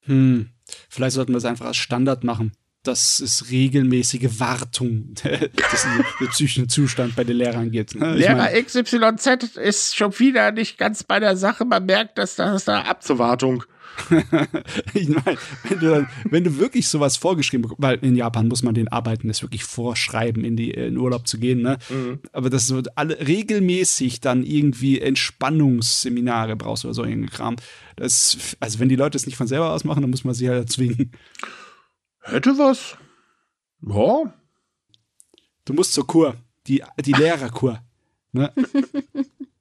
Hm. Vielleicht sollten wir es einfach als Standard machen. dass es regelmäßige Wartung [LAUGHS] des psychischen Zustand bei den Lehrern gibt. Ne? Lehrer XYZ ist schon wieder nicht ganz bei der Sache. Man merkt, dass das da Abzuwartung. [LAUGHS] ich meine, wenn du, dann, wenn du wirklich sowas vorgeschrieben bekommst, weil in Japan muss man den Arbeiten das wirklich vorschreiben, in, die, in Urlaub zu gehen, ne? Mhm. Aber das wird alle regelmäßig dann irgendwie Entspannungsseminare brauchst oder so irgendein Kram. Das, also wenn die Leute es nicht von selber aus machen, dann muss man sie halt zwingen. Hätte was. Ja. Du musst zur Kur, die, die Lehrerkur. Ne? [LAUGHS]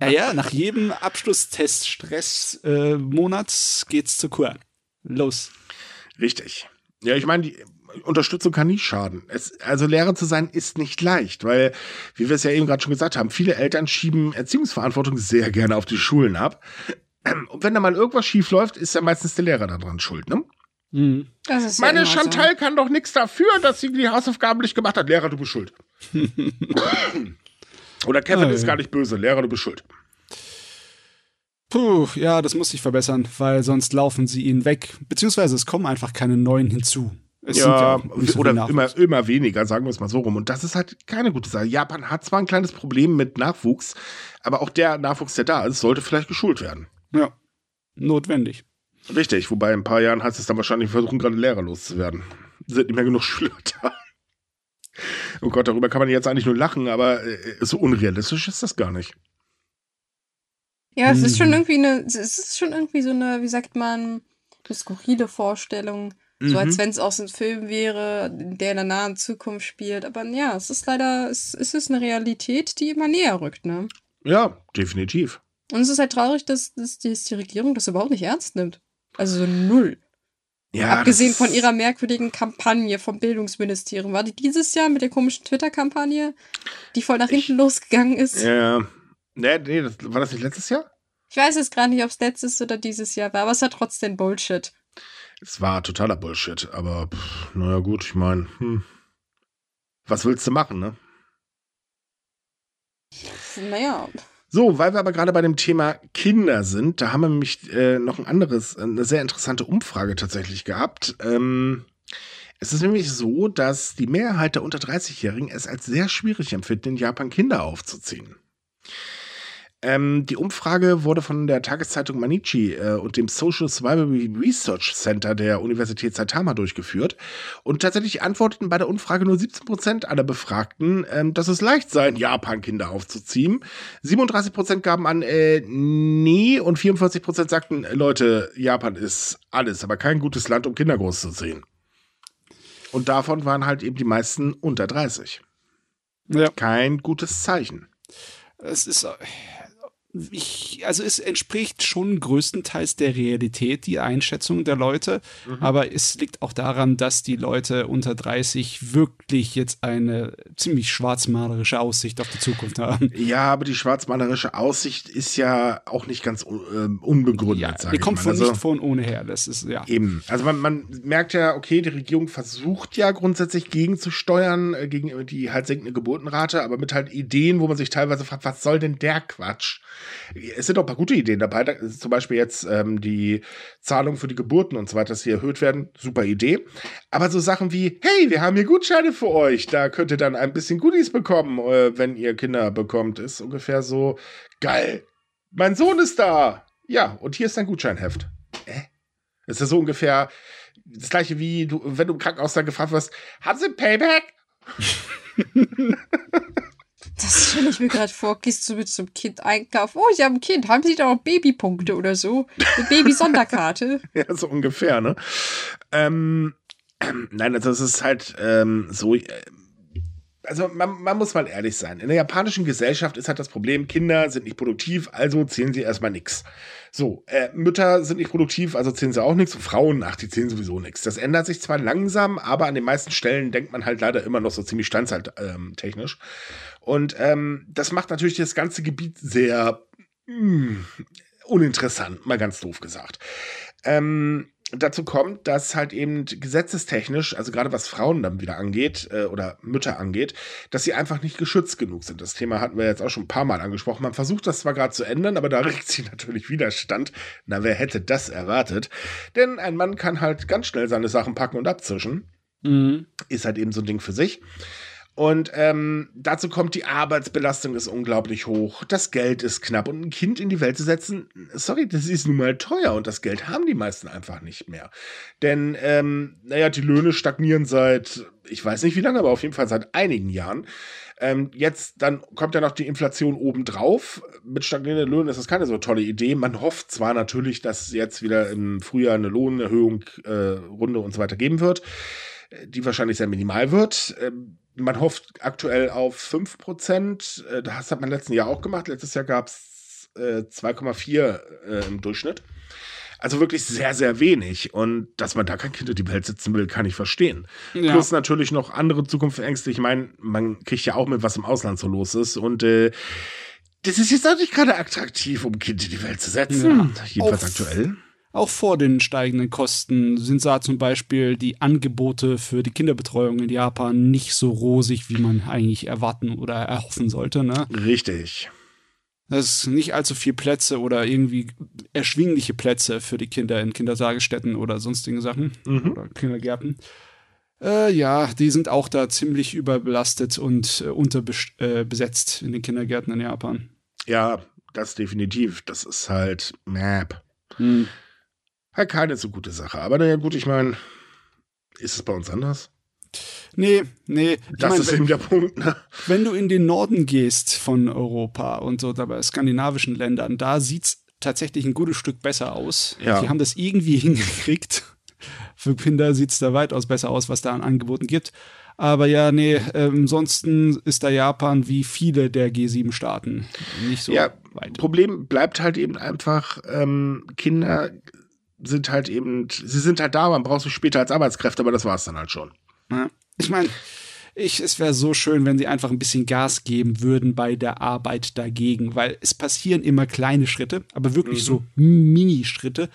Ja, ja, nach jedem Abschlusstest Stress äh, Monats geht's zur Kur. Los. Richtig. Ja, ich meine, die Unterstützung kann nie schaden. Es, also Lehrer zu sein ist nicht leicht, weil, wie wir es ja eben gerade schon gesagt haben, viele Eltern schieben Erziehungsverantwortung sehr gerne auf die Schulen ab. Und wenn da mal irgendwas schief läuft, ist ja meistens der Lehrer daran schuld, ne? Mhm. Meine ja Chantal so. kann doch nichts dafür, dass sie die Hausaufgaben nicht gemacht hat. Lehrer, du bist schuld. [LAUGHS] Oder Kevin oh, ist gar nicht böse. Lehrer, du bist schuld. Puh, ja, das muss sich verbessern, weil sonst laufen sie ihnen weg. Beziehungsweise es kommen einfach keine neuen hinzu. Es ja, ja so oder immer, immer weniger, sagen wir es mal so rum. Und das ist halt keine gute Sache. Japan hat zwar ein kleines Problem mit Nachwuchs, aber auch der Nachwuchs, der da ist, sollte vielleicht geschult werden. Ja, notwendig. Richtig, wobei in ein paar Jahren heißt es dann wahrscheinlich, versuchen gerade Lehrer loszuwerden. Sind nicht mehr genug Schüler da. Oh Gott, darüber kann man jetzt eigentlich nur lachen, aber äh, so unrealistisch ist das gar nicht. Ja, es ist schon hm. irgendwie eine, es ist schon irgendwie so eine, wie sagt man, eine skurrile Vorstellung. Mhm. So als mhm. wenn es aus einem Film wäre, der in der nahen Zukunft spielt. Aber ja, es ist leider, es, es ist eine Realität, die immer näher rückt, ne? Ja, definitiv. Und es ist halt traurig, dass, dass die Regierung das überhaupt nicht ernst nimmt. Also so null. Ja, Abgesehen von ihrer merkwürdigen Kampagne vom Bildungsministerium. War die dieses Jahr mit der komischen Twitter-Kampagne, die voll nach hinten ich, losgegangen ist? Ja. Nee, nee, das, war das nicht letztes Jahr? Ich weiß jetzt gerade nicht, ob es letztes oder dieses Jahr war, aber es war trotzdem Bullshit. Es war totaler Bullshit, aber pff, naja, gut, ich meine, hm. was willst du machen, ne? Naja. So, weil wir aber gerade bei dem Thema Kinder sind, da haben wir nämlich äh, noch ein anderes, eine sehr interessante Umfrage tatsächlich gehabt. Ähm, Es ist nämlich so, dass die Mehrheit der unter 30-Jährigen es als sehr schwierig empfinden, in Japan Kinder aufzuziehen. Ähm, die Umfrage wurde von der Tageszeitung Manichi äh, und dem Social Survival Research Center der Universität Saitama durchgeführt. Und tatsächlich antworteten bei der Umfrage nur 17 Prozent aller Befragten, ähm, dass es leicht sei, in Japan Kinder aufzuziehen. 37 Prozent gaben an, äh, nee, und 44 Prozent sagten, Leute, Japan ist alles, aber kein gutes Land, um Kinder großzuziehen. Und davon waren halt eben die meisten unter 30. Ja. Kein gutes Zeichen. Es ist, ich, also es entspricht schon größtenteils der Realität, die Einschätzung der Leute. Mhm. Aber es liegt auch daran, dass die Leute unter 30 wirklich jetzt eine ziemlich schwarzmalerische Aussicht auf die Zukunft haben. Ja, aber die schwarzmalerische Aussicht ist ja auch nicht ganz uh, unbegründet. Ja, die kommt von also, nicht von ohne her. Das ist, ja. Eben. Also man, man merkt ja, okay, die Regierung versucht ja grundsätzlich gegenzusteuern, äh, gegen die halt sinkende Geburtenrate, aber mit halt Ideen, wo man sich teilweise fragt, was soll denn der Quatsch? Es sind auch ein paar gute Ideen dabei. Da ist zum Beispiel jetzt ähm, die Zahlung für die Geburten und so weiter, dass die erhöht werden. Super Idee. Aber so Sachen wie, hey, wir haben hier Gutscheine für euch. Da könnt ihr dann ein bisschen Goodies bekommen, äh, wenn ihr Kinder bekommt. Ist ungefähr so, geil. Mein Sohn ist da. Ja, und hier ist dein Gutscheinheft. Äh? Das ist so ungefähr das gleiche wie du, wenn du im Krankenhaus dann gefragt wirst, haben Sie Payback? [LAUGHS] [LAUGHS] Das stelle ich mir gerade vor, gehst du mit zum Kind einkaufen. Oh, Sie haben ein Kind, haben Sie da auch Babypunkte oder so? Eine Baby-Sonderkarte. [LAUGHS] ja, so ungefähr, ne? Ähm, [CLEARS THROAT] nein, also es ist halt ähm, so. Äh, also man, man, muss mal ehrlich sein. In der japanischen Gesellschaft ist halt das Problem, Kinder sind nicht produktiv, also zählen sie erstmal nichts. So, äh, Mütter sind nicht produktiv, also zählen sie auch nichts. Frauen, ach, die zählen sowieso nichts. Das ändert sich zwar langsam, aber an den meisten Stellen denkt man halt leider immer noch so ziemlich standhalttechnisch. Ähm, und ähm, das macht natürlich das ganze Gebiet sehr mh, hm, uninteressant, mal ganz doof gesagt. Ähm, dazu kommt, dass halt eben gesetzestechnisch, also gerade was Frauen dann wieder angeht äh, oder Mütter angeht, dass sie einfach nicht geschützt genug sind. Das Thema hatten wir jetzt auch schon ein paar Mal angesprochen. Man versucht das zwar gerade zu ändern, aber da [LAUGHS] regt sich natürlich Widerstand. Na, wer hätte das erwartet? Denn ein Mann kann halt ganz schnell seine Sachen packen und abzischen. Mhm. Ist halt eben so ein Ding für sich. Und ähm, dazu kommt, die Arbeitsbelastung ist unglaublich hoch, das Geld ist knapp und ein Kind in die Welt zu setzen, sorry, das ist nun mal teuer und das Geld haben die meisten einfach nicht mehr. Denn, ähm, naja, die Löhne stagnieren seit, ich weiß nicht wie lange, aber auf jeden Fall seit einigen Jahren. Ähm, jetzt, dann kommt ja noch die Inflation obendrauf. Mit stagnierenden Löhnen ist das keine so tolle Idee. Man hofft zwar natürlich, dass jetzt wieder im Frühjahr eine Lohnerhöhung, äh, Runde und so weiter geben wird, äh, die wahrscheinlich sehr minimal wird. Ähm, man hofft aktuell auf 5 Prozent. Äh, das hat man letzten Jahr auch gemacht. Letztes Jahr gab es äh, 2,4 äh, im Durchschnitt. Also wirklich sehr, sehr wenig. Und dass man da kein Kind in die Welt sitzen will, kann ich verstehen. Ja. Plus natürlich noch andere Zukunftsängste. Ich meine, man kriegt ja auch mit, was im Ausland so los ist. Und äh, das ist jetzt auch nicht gerade attraktiv, um ein Kind in die Welt zu setzen. Ja. Jedenfalls Auf aktuell. Auch vor den steigenden Kosten sind da zum Beispiel die Angebote für die Kinderbetreuung in Japan nicht so rosig, wie man eigentlich erwarten oder erhoffen sollte. Ne? Richtig. Das ist nicht allzu viel Plätze oder irgendwie erschwingliche Plätze für die Kinder in Kindertagesstätten oder sonstigen Sachen mhm. oder Kindergärten. Äh, ja, die sind auch da ziemlich überbelastet und äh, unterbesetzt äh, in den Kindergärten in Japan. Ja, das definitiv. Das ist halt Map. Hm halt keine so gute Sache. Aber naja, gut, ich meine, ist es bei uns anders? Nee, nee. Das mein, ist eben der Punkt. Ne? Wenn du in den Norden gehst von Europa und so, bei skandinavischen Ländern, da sieht es tatsächlich ein gutes Stück besser aus. Ja. Die haben das irgendwie [LAUGHS] hingekriegt. Für Kinder sieht es da weitaus besser aus, was da an Angeboten gibt. Aber ja, nee, äh, ansonsten ist da Japan wie viele der G7-Staaten nicht so ja, weit. Problem bleibt halt eben einfach, ähm, Kinder sind halt eben, sie sind halt da, man braucht sie später als Arbeitskräfte, aber das war es dann halt schon. Ja. Ich meine, ich, es wäre so schön, wenn sie einfach ein bisschen Gas geben würden bei der Arbeit dagegen, weil es passieren immer kleine Schritte, aber wirklich mhm. so Mini-Schritte.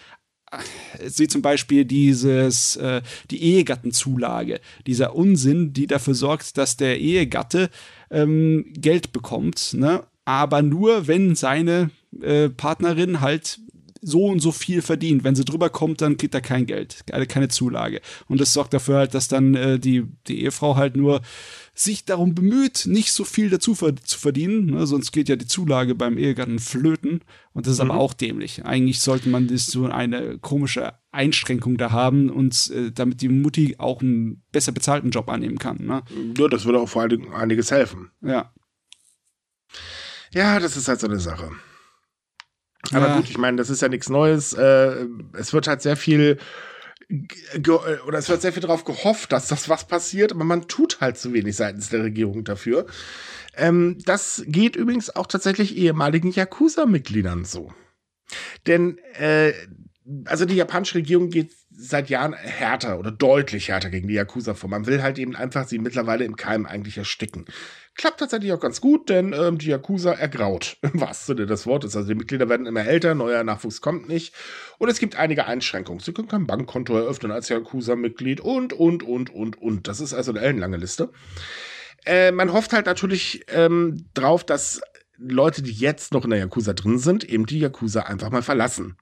Sie zum Beispiel dieses, äh, die Ehegattenzulage, dieser Unsinn, die dafür sorgt, dass der Ehegatte ähm, Geld bekommt, ne? aber nur, wenn seine äh, Partnerin halt so und so viel verdient. Wenn sie drüber kommt, dann kriegt er kein Geld, keine Zulage. Und das sorgt dafür halt, dass dann äh, die, die Ehefrau halt nur sich darum bemüht, nicht so viel dazu zu verdienen, ne? sonst geht ja die Zulage beim Ehegatten flöten. Und das ist mhm. aber auch dämlich. Eigentlich sollte man das so eine komische Einschränkung da haben und äh, damit die Mutti auch einen besser bezahlten Job annehmen kann. Ne? Ja, das würde auch vor allen Dingen einiges helfen. Ja. Ja, das ist halt so eine Sache. Aber ja. gut, ich meine, das ist ja nichts Neues. Äh, es wird halt sehr viel oder es wird sehr viel darauf gehofft, dass das was passiert, aber man tut halt zu wenig seitens der Regierung dafür. Ähm, das geht übrigens auch tatsächlich ehemaligen Yakuza-Mitgliedern so. Denn äh, also die japanische Regierung geht seit Jahren härter oder deutlich härter gegen die Yakuza vor. Man will halt eben einfach sie mittlerweile im Keim eigentlich ersticken. Klappt tatsächlich auch ganz gut, denn ähm, die Yakuza ergraut, [LAUGHS] im wahrsten Sinne des Wortes. Also die Mitglieder werden immer älter, neuer Nachwuchs kommt nicht. Und es gibt einige Einschränkungen. Sie können kein Bankkonto eröffnen als Yakuza-Mitglied und, und, und, und, und. Das ist also eine ellenlange Liste. Äh, man hofft halt natürlich ähm, drauf, dass Leute, die jetzt noch in der Yakuza drin sind, eben die Yakuza einfach mal verlassen.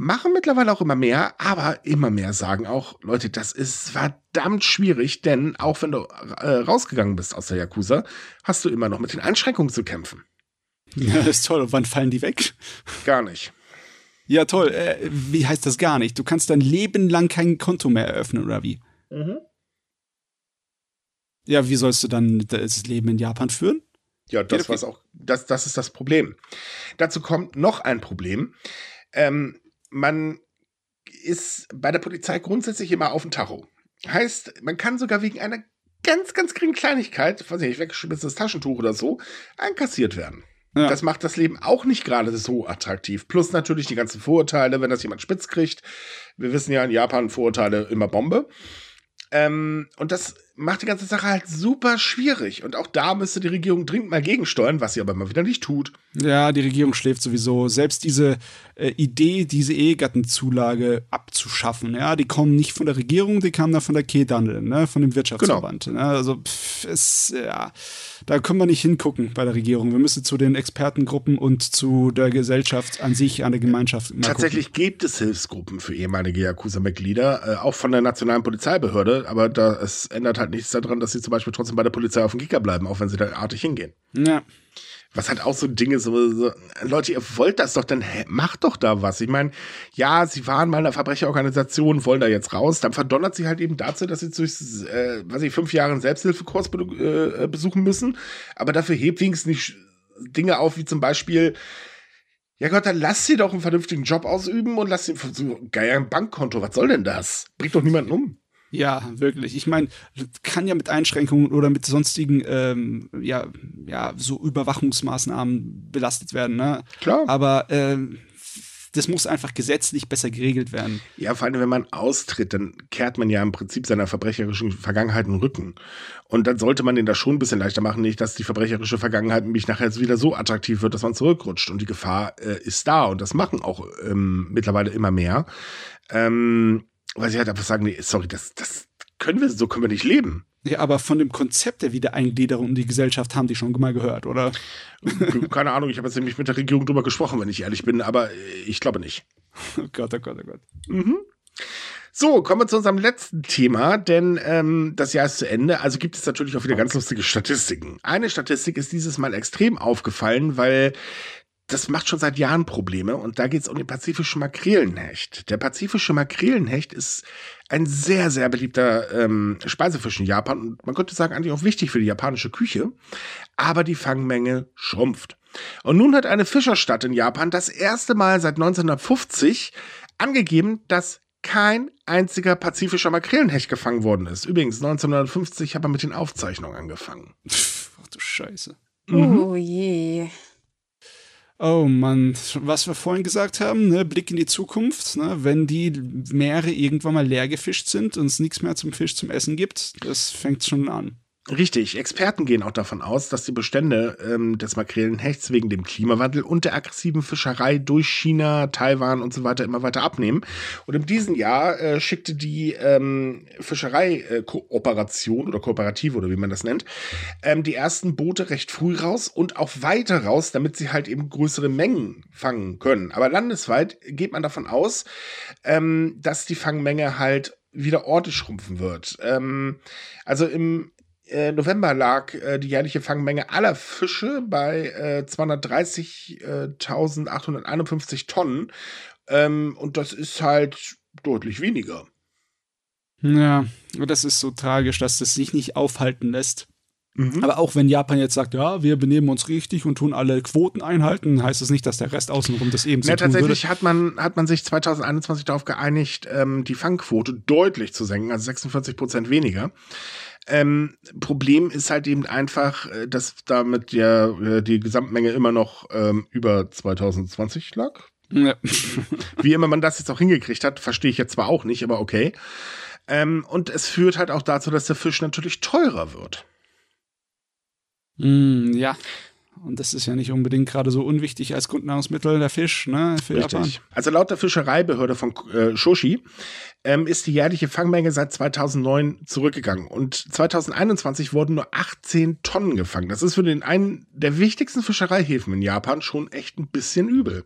Machen mittlerweile auch immer mehr, aber immer mehr sagen auch, Leute, das ist verdammt schwierig, denn auch wenn du äh, rausgegangen bist aus der Yakuza, hast du immer noch mit den Einschränkungen zu kämpfen. Ja, das ist toll. Und wann fallen die weg? Gar nicht. Ja, toll. Äh, wie heißt das gar nicht? Du kannst dein Leben lang kein Konto mehr eröffnen, oder wie? Mhm. Ja, wie sollst du dann das Leben in Japan führen? Ja, das, was auch, das, das ist das Problem. Dazu kommt noch ein Problem. Ähm, man ist bei der Polizei grundsätzlich immer auf dem Tacho. Heißt, man kann sogar wegen einer ganz, ganz geringen Kleinigkeit, weiß ich nicht, weggeschmissenes Taschentuch oder so, einkassiert werden. Ja. Das macht das Leben auch nicht gerade so attraktiv. Plus natürlich die ganzen Vorurteile, wenn das jemand spitz kriegt. Wir wissen ja in Japan Vorurteile immer Bombe. Ähm, und das macht die ganze Sache halt super schwierig. Und auch da müsste die Regierung dringend mal gegensteuern, was sie aber mal wieder nicht tut. Ja, die Regierung schläft sowieso. Selbst diese äh, Idee, diese Ehegattenzulage abzuschaffen, ja, die kommen nicht von der Regierung, die kamen da von der Kedandel, ne, von dem Wirtschaftsverband. Genau. Ne? Also, pff, es, ja, da können wir nicht hingucken bei der Regierung. Wir müssen zu den Expertengruppen und zu der Gesellschaft an sich, an der Gemeinschaft. Tatsächlich gucken. gibt es Hilfsgruppen für ehemalige Yakuza-Mitglieder, äh, auch von der nationalen Polizeibehörde, aber da es ändert halt nichts daran, dass sie zum Beispiel trotzdem bei der Polizei auf dem Giga bleiben, auch wenn sie da artig hingehen. Ja. Was halt auch so Dinge so, so, Leute, ihr wollt das doch, dann macht doch da was. Ich meine, ja, sie waren mal in einer Verbrecherorganisation, wollen da jetzt raus, dann verdonnert sie halt eben dazu, dass sie durch, äh, was ich, fünf Jahre einen Selbsthilfekurs be äh, besuchen müssen, aber dafür hebt wenigstens nicht Dinge auf, wie zum Beispiel, ja Gott, dann lass sie doch einen vernünftigen Job ausüben und lass sie so geil ein Bankkonto. Was soll denn das? Bringt doch niemanden um. Ja, wirklich. Ich meine, kann ja mit Einschränkungen oder mit sonstigen, ähm, ja, ja, so Überwachungsmaßnahmen belastet werden, ne? Klar. Aber ähm, das muss einfach gesetzlich besser geregelt werden. Ja, vor allem, wenn man austritt, dann kehrt man ja im Prinzip seiner verbrecherischen Vergangenheit den Rücken. Und dann sollte man den das schon ein bisschen leichter machen, nicht, dass die verbrecherische Vergangenheit nämlich nachher wieder so attraktiv wird, dass man zurückrutscht. Und die Gefahr äh, ist da und das machen auch ähm, mittlerweile immer mehr. Ähm, weil sie halt einfach sagen, nee, sorry, das, das können wir, so können wir nicht leben. Ja, aber von dem Konzept der Wiedereingliederung in die Gesellschaft haben die schon mal gehört, oder? Keine Ahnung, ich habe jetzt nämlich mit der Regierung drüber gesprochen, wenn ich ehrlich bin, aber ich glaube nicht. Oh Gott, oh Gott, oh Gott. Mhm. So, kommen wir zu unserem letzten Thema, denn ähm, das Jahr ist zu Ende, also gibt es natürlich auch wieder ganz lustige Statistiken. Eine Statistik ist dieses Mal extrem aufgefallen, weil das macht schon seit Jahren Probleme und da geht es um den pazifischen Makrelenhecht. Der pazifische Makrelenhecht ist ein sehr, sehr beliebter ähm, Speisefisch in Japan und man könnte sagen, eigentlich auch wichtig für die japanische Küche, aber die Fangmenge schrumpft. Und nun hat eine Fischerstadt in Japan das erste Mal seit 1950 angegeben, dass kein einziger pazifischer Makrelenhecht gefangen worden ist. Übrigens, 1950 hat man mit den Aufzeichnungen angefangen. Ach du Scheiße. Mhm. Oh je. Oh Mann, was wir vorhin gesagt haben, ne, Blick in die Zukunft, ne, wenn die Meere irgendwann mal leer gefischt sind und es nichts mehr zum Fisch zum Essen gibt, das fängt schon an. Richtig, Experten gehen auch davon aus, dass die Bestände ähm, des Makrelenhechts wegen dem Klimawandel und der aggressiven Fischerei durch China, Taiwan und so weiter immer weiter abnehmen. Und in diesem Jahr äh, schickte die ähm, Fischerei-Kooperation oder Kooperative oder wie man das nennt, ähm, die ersten Boote recht früh raus und auch weiter raus, damit sie halt eben größere Mengen fangen können. Aber landesweit geht man davon aus, ähm, dass die Fangmenge halt wieder ordentlich schrumpfen wird. Ähm, also im äh, November lag äh, die jährliche Fangmenge aller Fische bei äh, 230.851 Tonnen. Ähm, und das ist halt deutlich weniger. Ja, das ist so tragisch, dass das sich nicht aufhalten lässt. Mhm. Aber auch wenn Japan jetzt sagt, ja, wir benehmen uns richtig und tun alle Quoten einhalten, heißt das nicht, dass der Rest außenrum das eben so ja, tun tatsächlich würde. hat man hat man sich 2021 darauf geeinigt, ähm, die Fangquote deutlich zu senken, also 46 Prozent weniger. Ähm, Problem ist halt eben einfach, äh, dass damit ja äh, die Gesamtmenge immer noch ähm, über 2020 lag. Ja. [LAUGHS] Wie immer man das jetzt auch hingekriegt hat, verstehe ich jetzt zwar auch nicht, aber okay. Ähm, und es führt halt auch dazu, dass der Fisch natürlich teurer wird. Mm, ja. Und das ist ja nicht unbedingt gerade so unwichtig als Grundnahrungsmittel der Fisch, ne? Für Richtig. Japan. Also laut der Fischereibehörde von äh, Shoshi ähm, ist die jährliche Fangmenge seit 2009 zurückgegangen. Und 2021 wurden nur 18 Tonnen gefangen. Das ist für den einen der wichtigsten Fischereihäfen in Japan schon echt ein bisschen übel.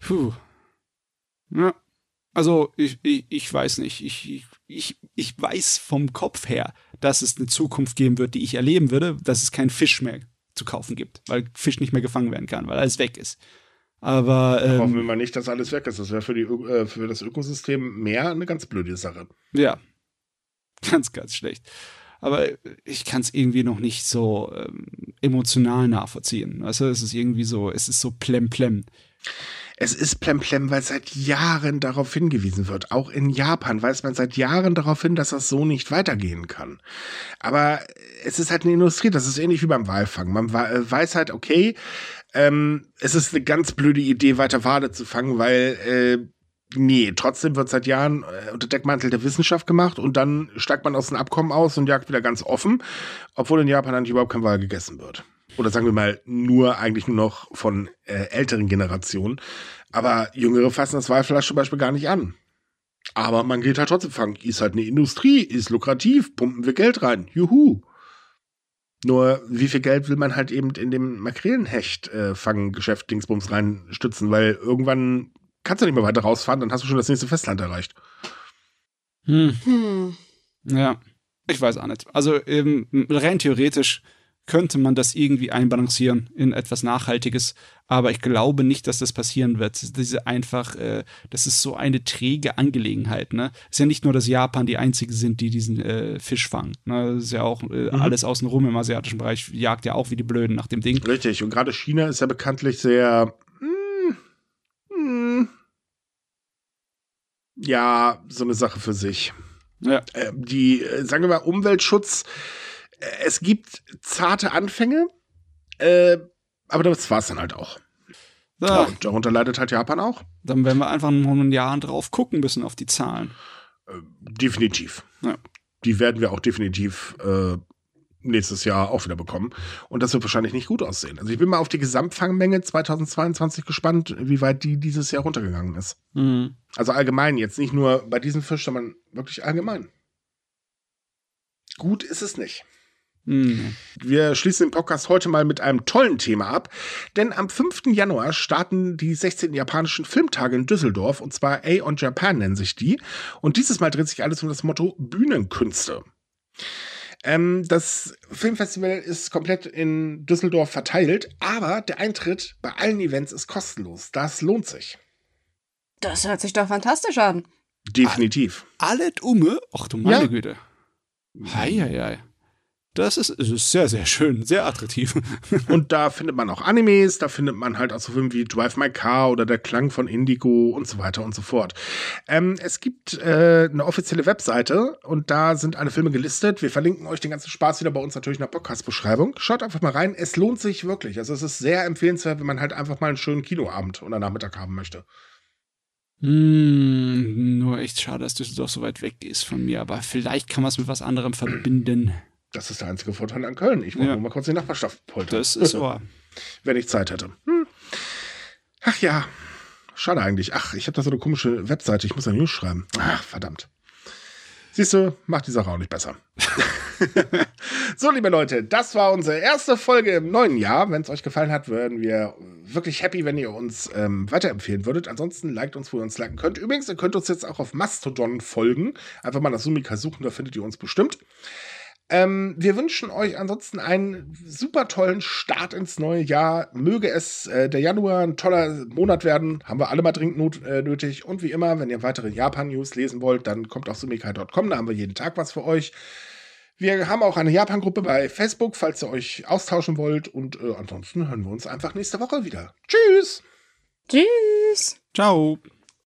Puh. Ja. Also, ich, ich, ich weiß nicht. Ich, ich, ich weiß vom Kopf her, dass es eine Zukunft geben wird, die ich erleben würde, dass es keinen Fisch mehr zu kaufen gibt, weil Fisch nicht mehr gefangen werden kann, weil alles weg ist. Aber ähm, hoffen wir mal nicht, dass alles weg ist. Das wäre für, äh, für das Ökosystem mehr eine ganz blöde Sache. Ja, [LAUGHS] ganz, ganz schlecht. Aber ich kann es irgendwie noch nicht so ähm, emotional nachvollziehen. Also es ist irgendwie so, es ist so plemplem. Es ist plemplem, weil seit Jahren darauf hingewiesen wird. Auch in Japan weiß man seit Jahren darauf hin, dass das so nicht weitergehen kann. Aber es ist halt eine Industrie, das ist ähnlich wie beim Walfang. Man äh, weiß halt, okay, ähm, es ist eine ganz blöde Idee, weiter Wale zu fangen, weil äh, nee, trotzdem wird seit Jahren äh, unter Deckmantel der Wissenschaft gemacht und dann steigt man aus dem Abkommen aus und jagt wieder ganz offen, obwohl in Japan eigentlich überhaupt kein Wal gegessen wird. Oder sagen wir mal, nur eigentlich nur noch von äh, älteren Generationen. Aber Jüngere fassen das Walfleisch zum Beispiel gar nicht an. Aber man geht halt trotzdem fangen. Ist halt eine Industrie, ist lukrativ, pumpen wir Geld rein. Juhu. Nur wie viel Geld will man halt eben in dem Makrelenhecht äh, fangen Geschäft Dingsbums reinstützen, weil irgendwann kannst du nicht mehr weiter rausfahren, dann hast du schon das nächste Festland erreicht. Hm. hm. Ja, ich weiß auch nicht. Also eben, rein theoretisch könnte man das irgendwie einbalancieren in etwas Nachhaltiges. Aber ich glaube nicht, dass das passieren wird. Diese einfach, äh, das ist so eine träge Angelegenheit. Ne? ist ja nicht nur, dass Japan die einzigen sind, die diesen äh, Fisch fangen. Ne? Das ist ja auch äh, mhm. alles außenrum im asiatischen Bereich jagt ja auch wie die Blöden nach dem Ding. Richtig. Und gerade China ist ja bekanntlich sehr mm, mm, ja so eine Sache für sich. Ja. Äh, die, äh, sagen wir mal, Umweltschutz es gibt zarte Anfänge, äh, aber das war es dann halt auch. So. Ja, und darunter leidet halt Japan auch. Dann werden wir einfach noch ein Jahr drauf gucken müssen auf die Zahlen. Äh, definitiv. Ja. Die werden wir auch definitiv äh, nächstes Jahr auch wieder bekommen. Und das wird wahrscheinlich nicht gut aussehen. Also ich bin mal auf die Gesamtfangmenge 2022 gespannt, wie weit die dieses Jahr runtergegangen ist. Mhm. Also allgemein, jetzt nicht nur bei diesem Fisch, sondern wirklich allgemein. Gut ist es nicht. Mhm. Wir schließen den Podcast heute mal mit einem tollen Thema ab, denn am 5. Januar starten die 16. japanischen Filmtage in Düsseldorf und zwar A on Japan nennen sich die. Und dieses Mal dreht sich alles um das Motto Bühnenkünste. Ähm, das Filmfestival ist komplett in Düsseldorf verteilt, aber der Eintritt bei allen Events ist kostenlos. Das lohnt sich. Das hört sich doch fantastisch an. Definitiv. Alles umme? Ach du meine ja. Güte. Hei, hei, hei. Das ist, ist sehr, sehr schön, sehr attraktiv. [LAUGHS] und da findet man auch Animes, da findet man halt auch so Filme wie Drive My Car oder Der Klang von Indigo und so weiter und so fort. Ähm, es gibt äh, eine offizielle Webseite und da sind alle Filme gelistet. Wir verlinken euch den ganzen Spaß wieder bei uns natürlich in der Podcast-Beschreibung. Schaut einfach mal rein. Es lohnt sich wirklich. Also es ist sehr empfehlenswert, wenn man halt einfach mal einen schönen Kinoabend oder Nachmittag haben möchte. Hm, nur echt schade, dass Düsseldorf so weit weg ist von mir, aber vielleicht kann man es mit was anderem verbinden. Das ist der einzige Vorteil an Köln. Ich wollte Ja. nur mal kurz die Nachbarschaft poltern. Das ist [LAUGHS] wahr. Wenn ich Zeit hätte. Hm. Ach ja, schade eigentlich. Ach, ich habe da so eine komische Webseite. Ich muss da News schreiben. Ach, verdammt. Siehst du, macht die Sache auch nicht besser. [LAUGHS] so, liebe Leute, das war unsere erste Folge im neuen Jahr. Wenn es euch gefallen hat, wären wir wirklich happy, wenn ihr uns ähm, weiterempfehlen würdet. Ansonsten liked uns, wo ihr uns liken könnt. Übrigens, ihr könnt uns jetzt auch auf Mastodon folgen. Einfach mal nach Sumika suchen, da findet ihr uns bestimmt. Ähm, wir wünschen euch ansonsten einen super tollen Start ins neue Jahr. Möge es äh, der Januar ein toller Monat werden. Haben wir alle mal dringend not, äh, nötig. Und wie immer, wenn ihr weitere Japan-News lesen wollt, dann kommt auf sumikai.com. Da haben wir jeden Tag was für euch. Wir haben auch eine Japan-Gruppe bei Facebook, falls ihr euch austauschen wollt. Und äh, ansonsten hören wir uns einfach nächste Woche wieder. Tschüss! Tschüss. Ciao.